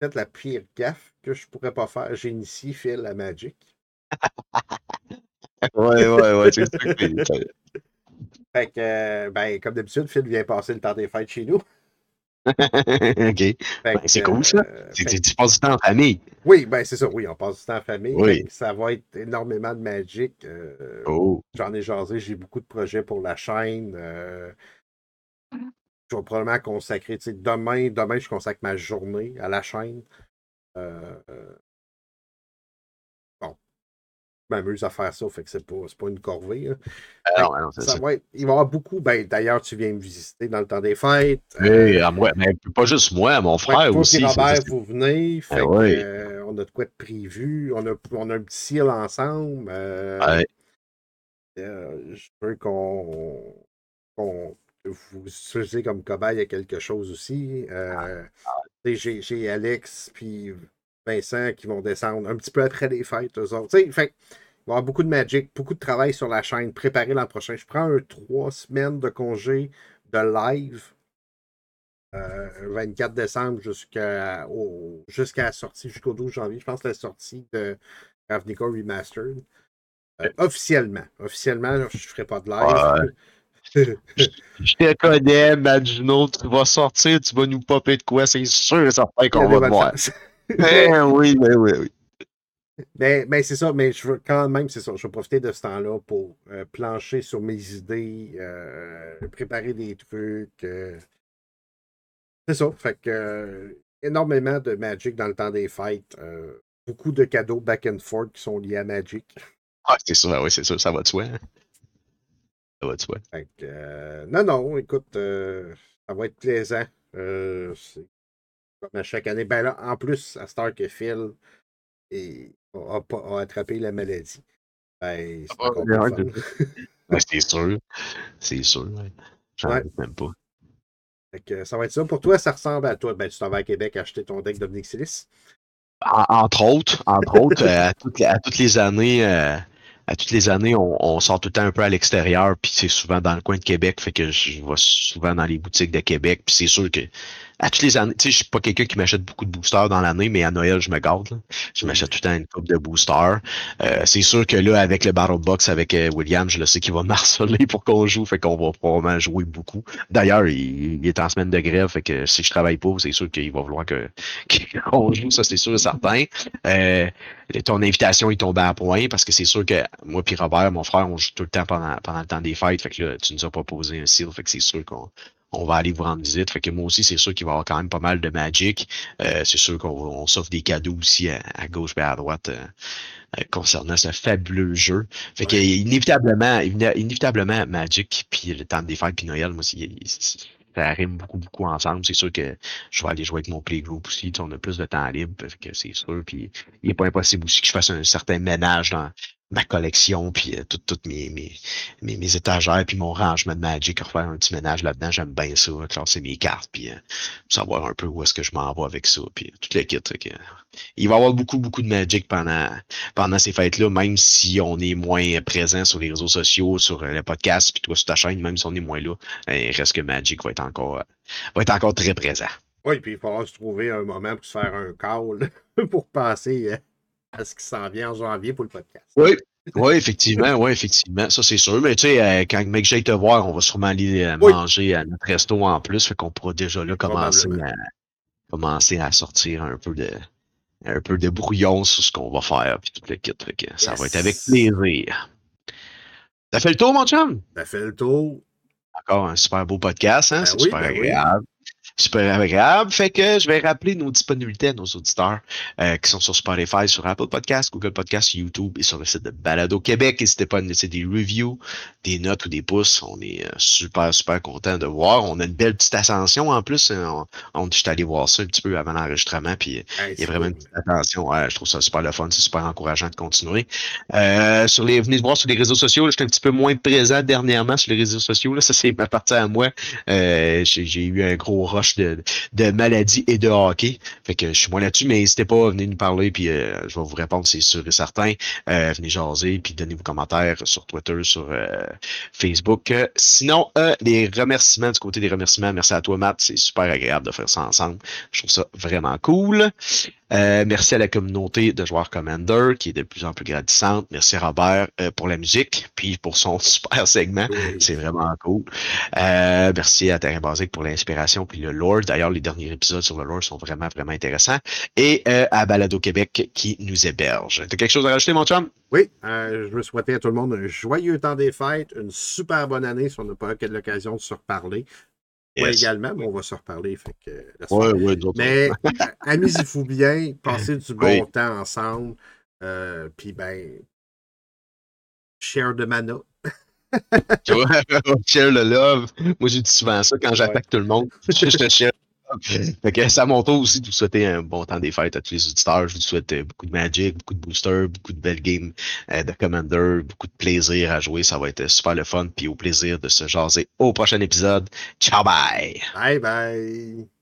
Speaker 2: fait la pire gaffe que je pourrais pas faire. J'ai initié Phil à Magic.
Speaker 1: ouais, ouais, ouais, c'est ça
Speaker 2: Fait que, euh, ben, comme d'habitude, Phil vient passer le temps des fêtes chez nous.
Speaker 1: OK. Ben, c'est cool, ça. Euh, tu passes du temps en famille.
Speaker 2: Oui, ben c'est ça. Oui, on passe du temps en famille. Oui. Ça va être énormément de Magic. Euh, oh. J'en ai jasé. J'ai beaucoup de projets pour la chaîne. je vais probablement consacrer. Demain, demain, je consacre ma journée à la chaîne. M'amuse à faire ça, fait que c'est pas, pas une corvée.
Speaker 1: Ah non, ça,
Speaker 2: Va être, il va y avoir beaucoup. Ben, D'ailleurs, tu viens me visiter dans le temps des fêtes.
Speaker 1: Oui, euh, à moi, mais pas juste moi, mon frère aussi.
Speaker 2: Robert, vous venez. Fait que, euh, on a de quoi de prévu. On a, on a un petit ciel ensemble. Euh, je veux qu'on vous utilisez comme cobaye à quelque chose aussi. Ah, ah. J'ai Alex puis Vincent qui vont descendre un petit peu après les fêtes, eux autres. fait, il va y avoir beaucoup de Magic, beaucoup de travail sur la chaîne, préparer l'an prochain. Je prends un trois semaines de congé de live. 24 euh, décembre jusqu'à la sortie, jusqu'au 12 janvier. Je pense la sortie de Ravnica Remastered. Euh, officiellement. Officiellement, je ne ferai pas de live.
Speaker 1: je te connais, Magino, tu vas sortir, tu vas nous popper de quoi, c'est sûr certain qu'on va te voir. Eh oui, oui, oui, oui.
Speaker 2: Mais, mais c'est ça, mais je veux quand même, c'est ça, je vais profiter de ce temps-là pour euh, plancher sur mes idées, euh, préparer des trucs. Euh. C'est ça, fait que énormément de Magic dans le temps des fêtes. beaucoup de cadeaux back and forth qui sont liés à Magic.
Speaker 1: Ah, c'est ça, oui, c'est ça, ça va de soi. Hein. Ça va de soi.
Speaker 2: Fait que, non, non, écoute, ça va être plaisant. c'est à chaque année. Ben là, en plus, à Star que Phil et a, attrapé la maladie. Ben, c'est ah,
Speaker 1: ben, sûr. C'est sûr. J'en ouais. même pas.
Speaker 2: ça va être ça. Pour toi, ça ressemble à toi. Ben, tu t'en vas à Québec acheter ton deck d'Omnixilis.
Speaker 1: entre autres, entre autres, euh, à, toutes les, à, toutes les, années, euh, à toutes les années, on, sort tout le temps un peu à l'extérieur, puis c'est souvent dans le coin de Québec, fait que je vais souvent dans les boutiques de Québec, puis c'est sûr que toutes les années, tu sais, je suis pas quelqu'un qui m'achète beaucoup de boosters dans l'année, mais à Noël, je me garde. Je m'achète tout le temps une coupe de boosters. Euh, c'est sûr que là, avec le Battle Box avec euh, William, je le sais qu'il va marceler pour qu'on joue, fait qu'on va probablement jouer beaucoup. D'ailleurs, il, est en semaine de grève, fait que si je travaille pas, c'est sûr qu'il va vouloir que qu'on joue, ça c'est sûr et certain. Euh, ton invitation est tombée à point parce que c'est sûr que moi puis Robert, mon frère, on joue tout le temps pendant, pendant le temps des fêtes. Fait que là, tu nous as proposé un seal, fait que c'est sûr qu'on on va aller vous rendre visite. Fait que moi aussi, c'est sûr qu'il va y avoir quand même pas mal de Magic. Euh, c'est sûr qu'on s'offre des cadeaux aussi à, gauche et à droite euh, euh, concernant ce fabuleux jeu. Fait que inévitablement, inévitablement, Magic, puis le temps des fêtes, puis Noël, moi aussi, ça rime beaucoup, beaucoup ensemble. C'est sûr que je vais aller jouer avec mon playgroup aussi. On a plus de temps libre, fait que c'est sûr. Puis il n'est pas impossible aussi que je fasse un certain ménage dans, ma collection, puis euh, toutes mes, mes, mes, étagères, puis mon rangement de Magic, refaire un petit ménage là-dedans, j'aime bien ça, classer mes cartes, puis euh, savoir un peu où est-ce que je m'en vais avec ça, puis toute les kits. il va y avoir beaucoup, beaucoup de Magic pendant, pendant ces fêtes-là, même si on est moins présent sur les réseaux sociaux, sur euh, le podcast, puis toi sur ta chaîne, même si on est moins là, il reste que Magic va être encore, va être encore très présent.
Speaker 2: Oui, puis il faudra se trouver un moment pour se faire un call pour passer à ce qui s'en vient en janvier pour le podcast.
Speaker 1: Oui, oui, effectivement, oui, effectivement. Ça, c'est sûr. Mais tu sais, euh, quand mec j'aille te voir, on va sûrement aller euh, manger à notre resto en plus. Fait qu'on pourra déjà là commencer à, commencer à sortir un peu de un peu de brouillon sur ce qu'on va faire puis tout le kit. Fait que ça va être avec plaisir. T'as fait le tour, mon chum?
Speaker 2: T'as fait le tour.
Speaker 1: Encore un super beau podcast, hein? Ben c'est super ben agréable. Super agréable. Fait que je vais rappeler nos disponibilités à nos auditeurs euh, qui sont sur Spotify, sur Apple Podcasts, Google Podcasts, YouTube et sur le site de Balado Québec. N'hésitez pas à nous laisser des reviews, des notes ou des pouces. On est euh, super, super content de voir. On a une belle petite ascension en plus. On, on je suis allé voir ça un petit peu avant l'enregistrement. Puis
Speaker 2: Hey,
Speaker 1: il y a vraiment une petite attention. Ouais, je trouve ça super le fun. C'est super encourageant de continuer. Euh, sur les, venez voir sur les réseaux sociaux. suis un petit peu moins présent dernièrement sur les réseaux sociaux. Là. Ça, c'est ma partie à moi. Euh, j'ai eu un gros rush de, maladie et de hockey. Fait que je suis moins là-dessus, mais n'hésitez pas à venir nous parler, puis euh, je vais vous répondre, c'est sûr et certain. Euh, venez jaser, puis donnez vos commentaires sur Twitter, sur euh, Facebook. Sinon, les remerciements, du côté des remerciements, merci à toi, Matt. C'est super agréable de faire ça ensemble. Je trouve ça vraiment cool. Euh, merci à la communauté de joueurs Commander qui est de plus en plus grandissante. Merci Robert euh, pour la musique, puis pour son super segment.
Speaker 2: Oui.
Speaker 1: C'est vraiment cool. Euh, merci à Terrain Basique pour l'inspiration puis le lore. D'ailleurs, les derniers épisodes sur le lore sont vraiment, vraiment intéressants. Et à Balado Québec qui nous héberge. T'as quelque chose à rajouter, mon chum?
Speaker 2: Oui, je veux souhaiter à tout le monde un joyeux temps des fêtes, une super bonne année si on n'a pas eu l'occasion de se reparler. Moi
Speaker 1: Yes.
Speaker 2: également, mais on va se reparler. Fait que,
Speaker 1: Ouais, ouais,
Speaker 2: Mais amusez-vous bien, passez du bon
Speaker 1: Oui.
Speaker 2: temps ensemble. Euh, Puis ben, share de mana.
Speaker 1: Share le love. Moi, j'ai dit souvent ça quand j'attaque tout le monde. Je te share. Fait que c'est à mon tour aussi de vous souhaiter un bon temps des fêtes à tous les auditeurs. Je vous souhaite euh, beaucoup de Magic, beaucoup de boosters, beaucoup de belles games euh, de Commander, beaucoup de plaisir à jouer. Ça va être super le fun. Puis au plaisir de se jaser au prochain épisode. Ciao, bye!
Speaker 2: Bye bye.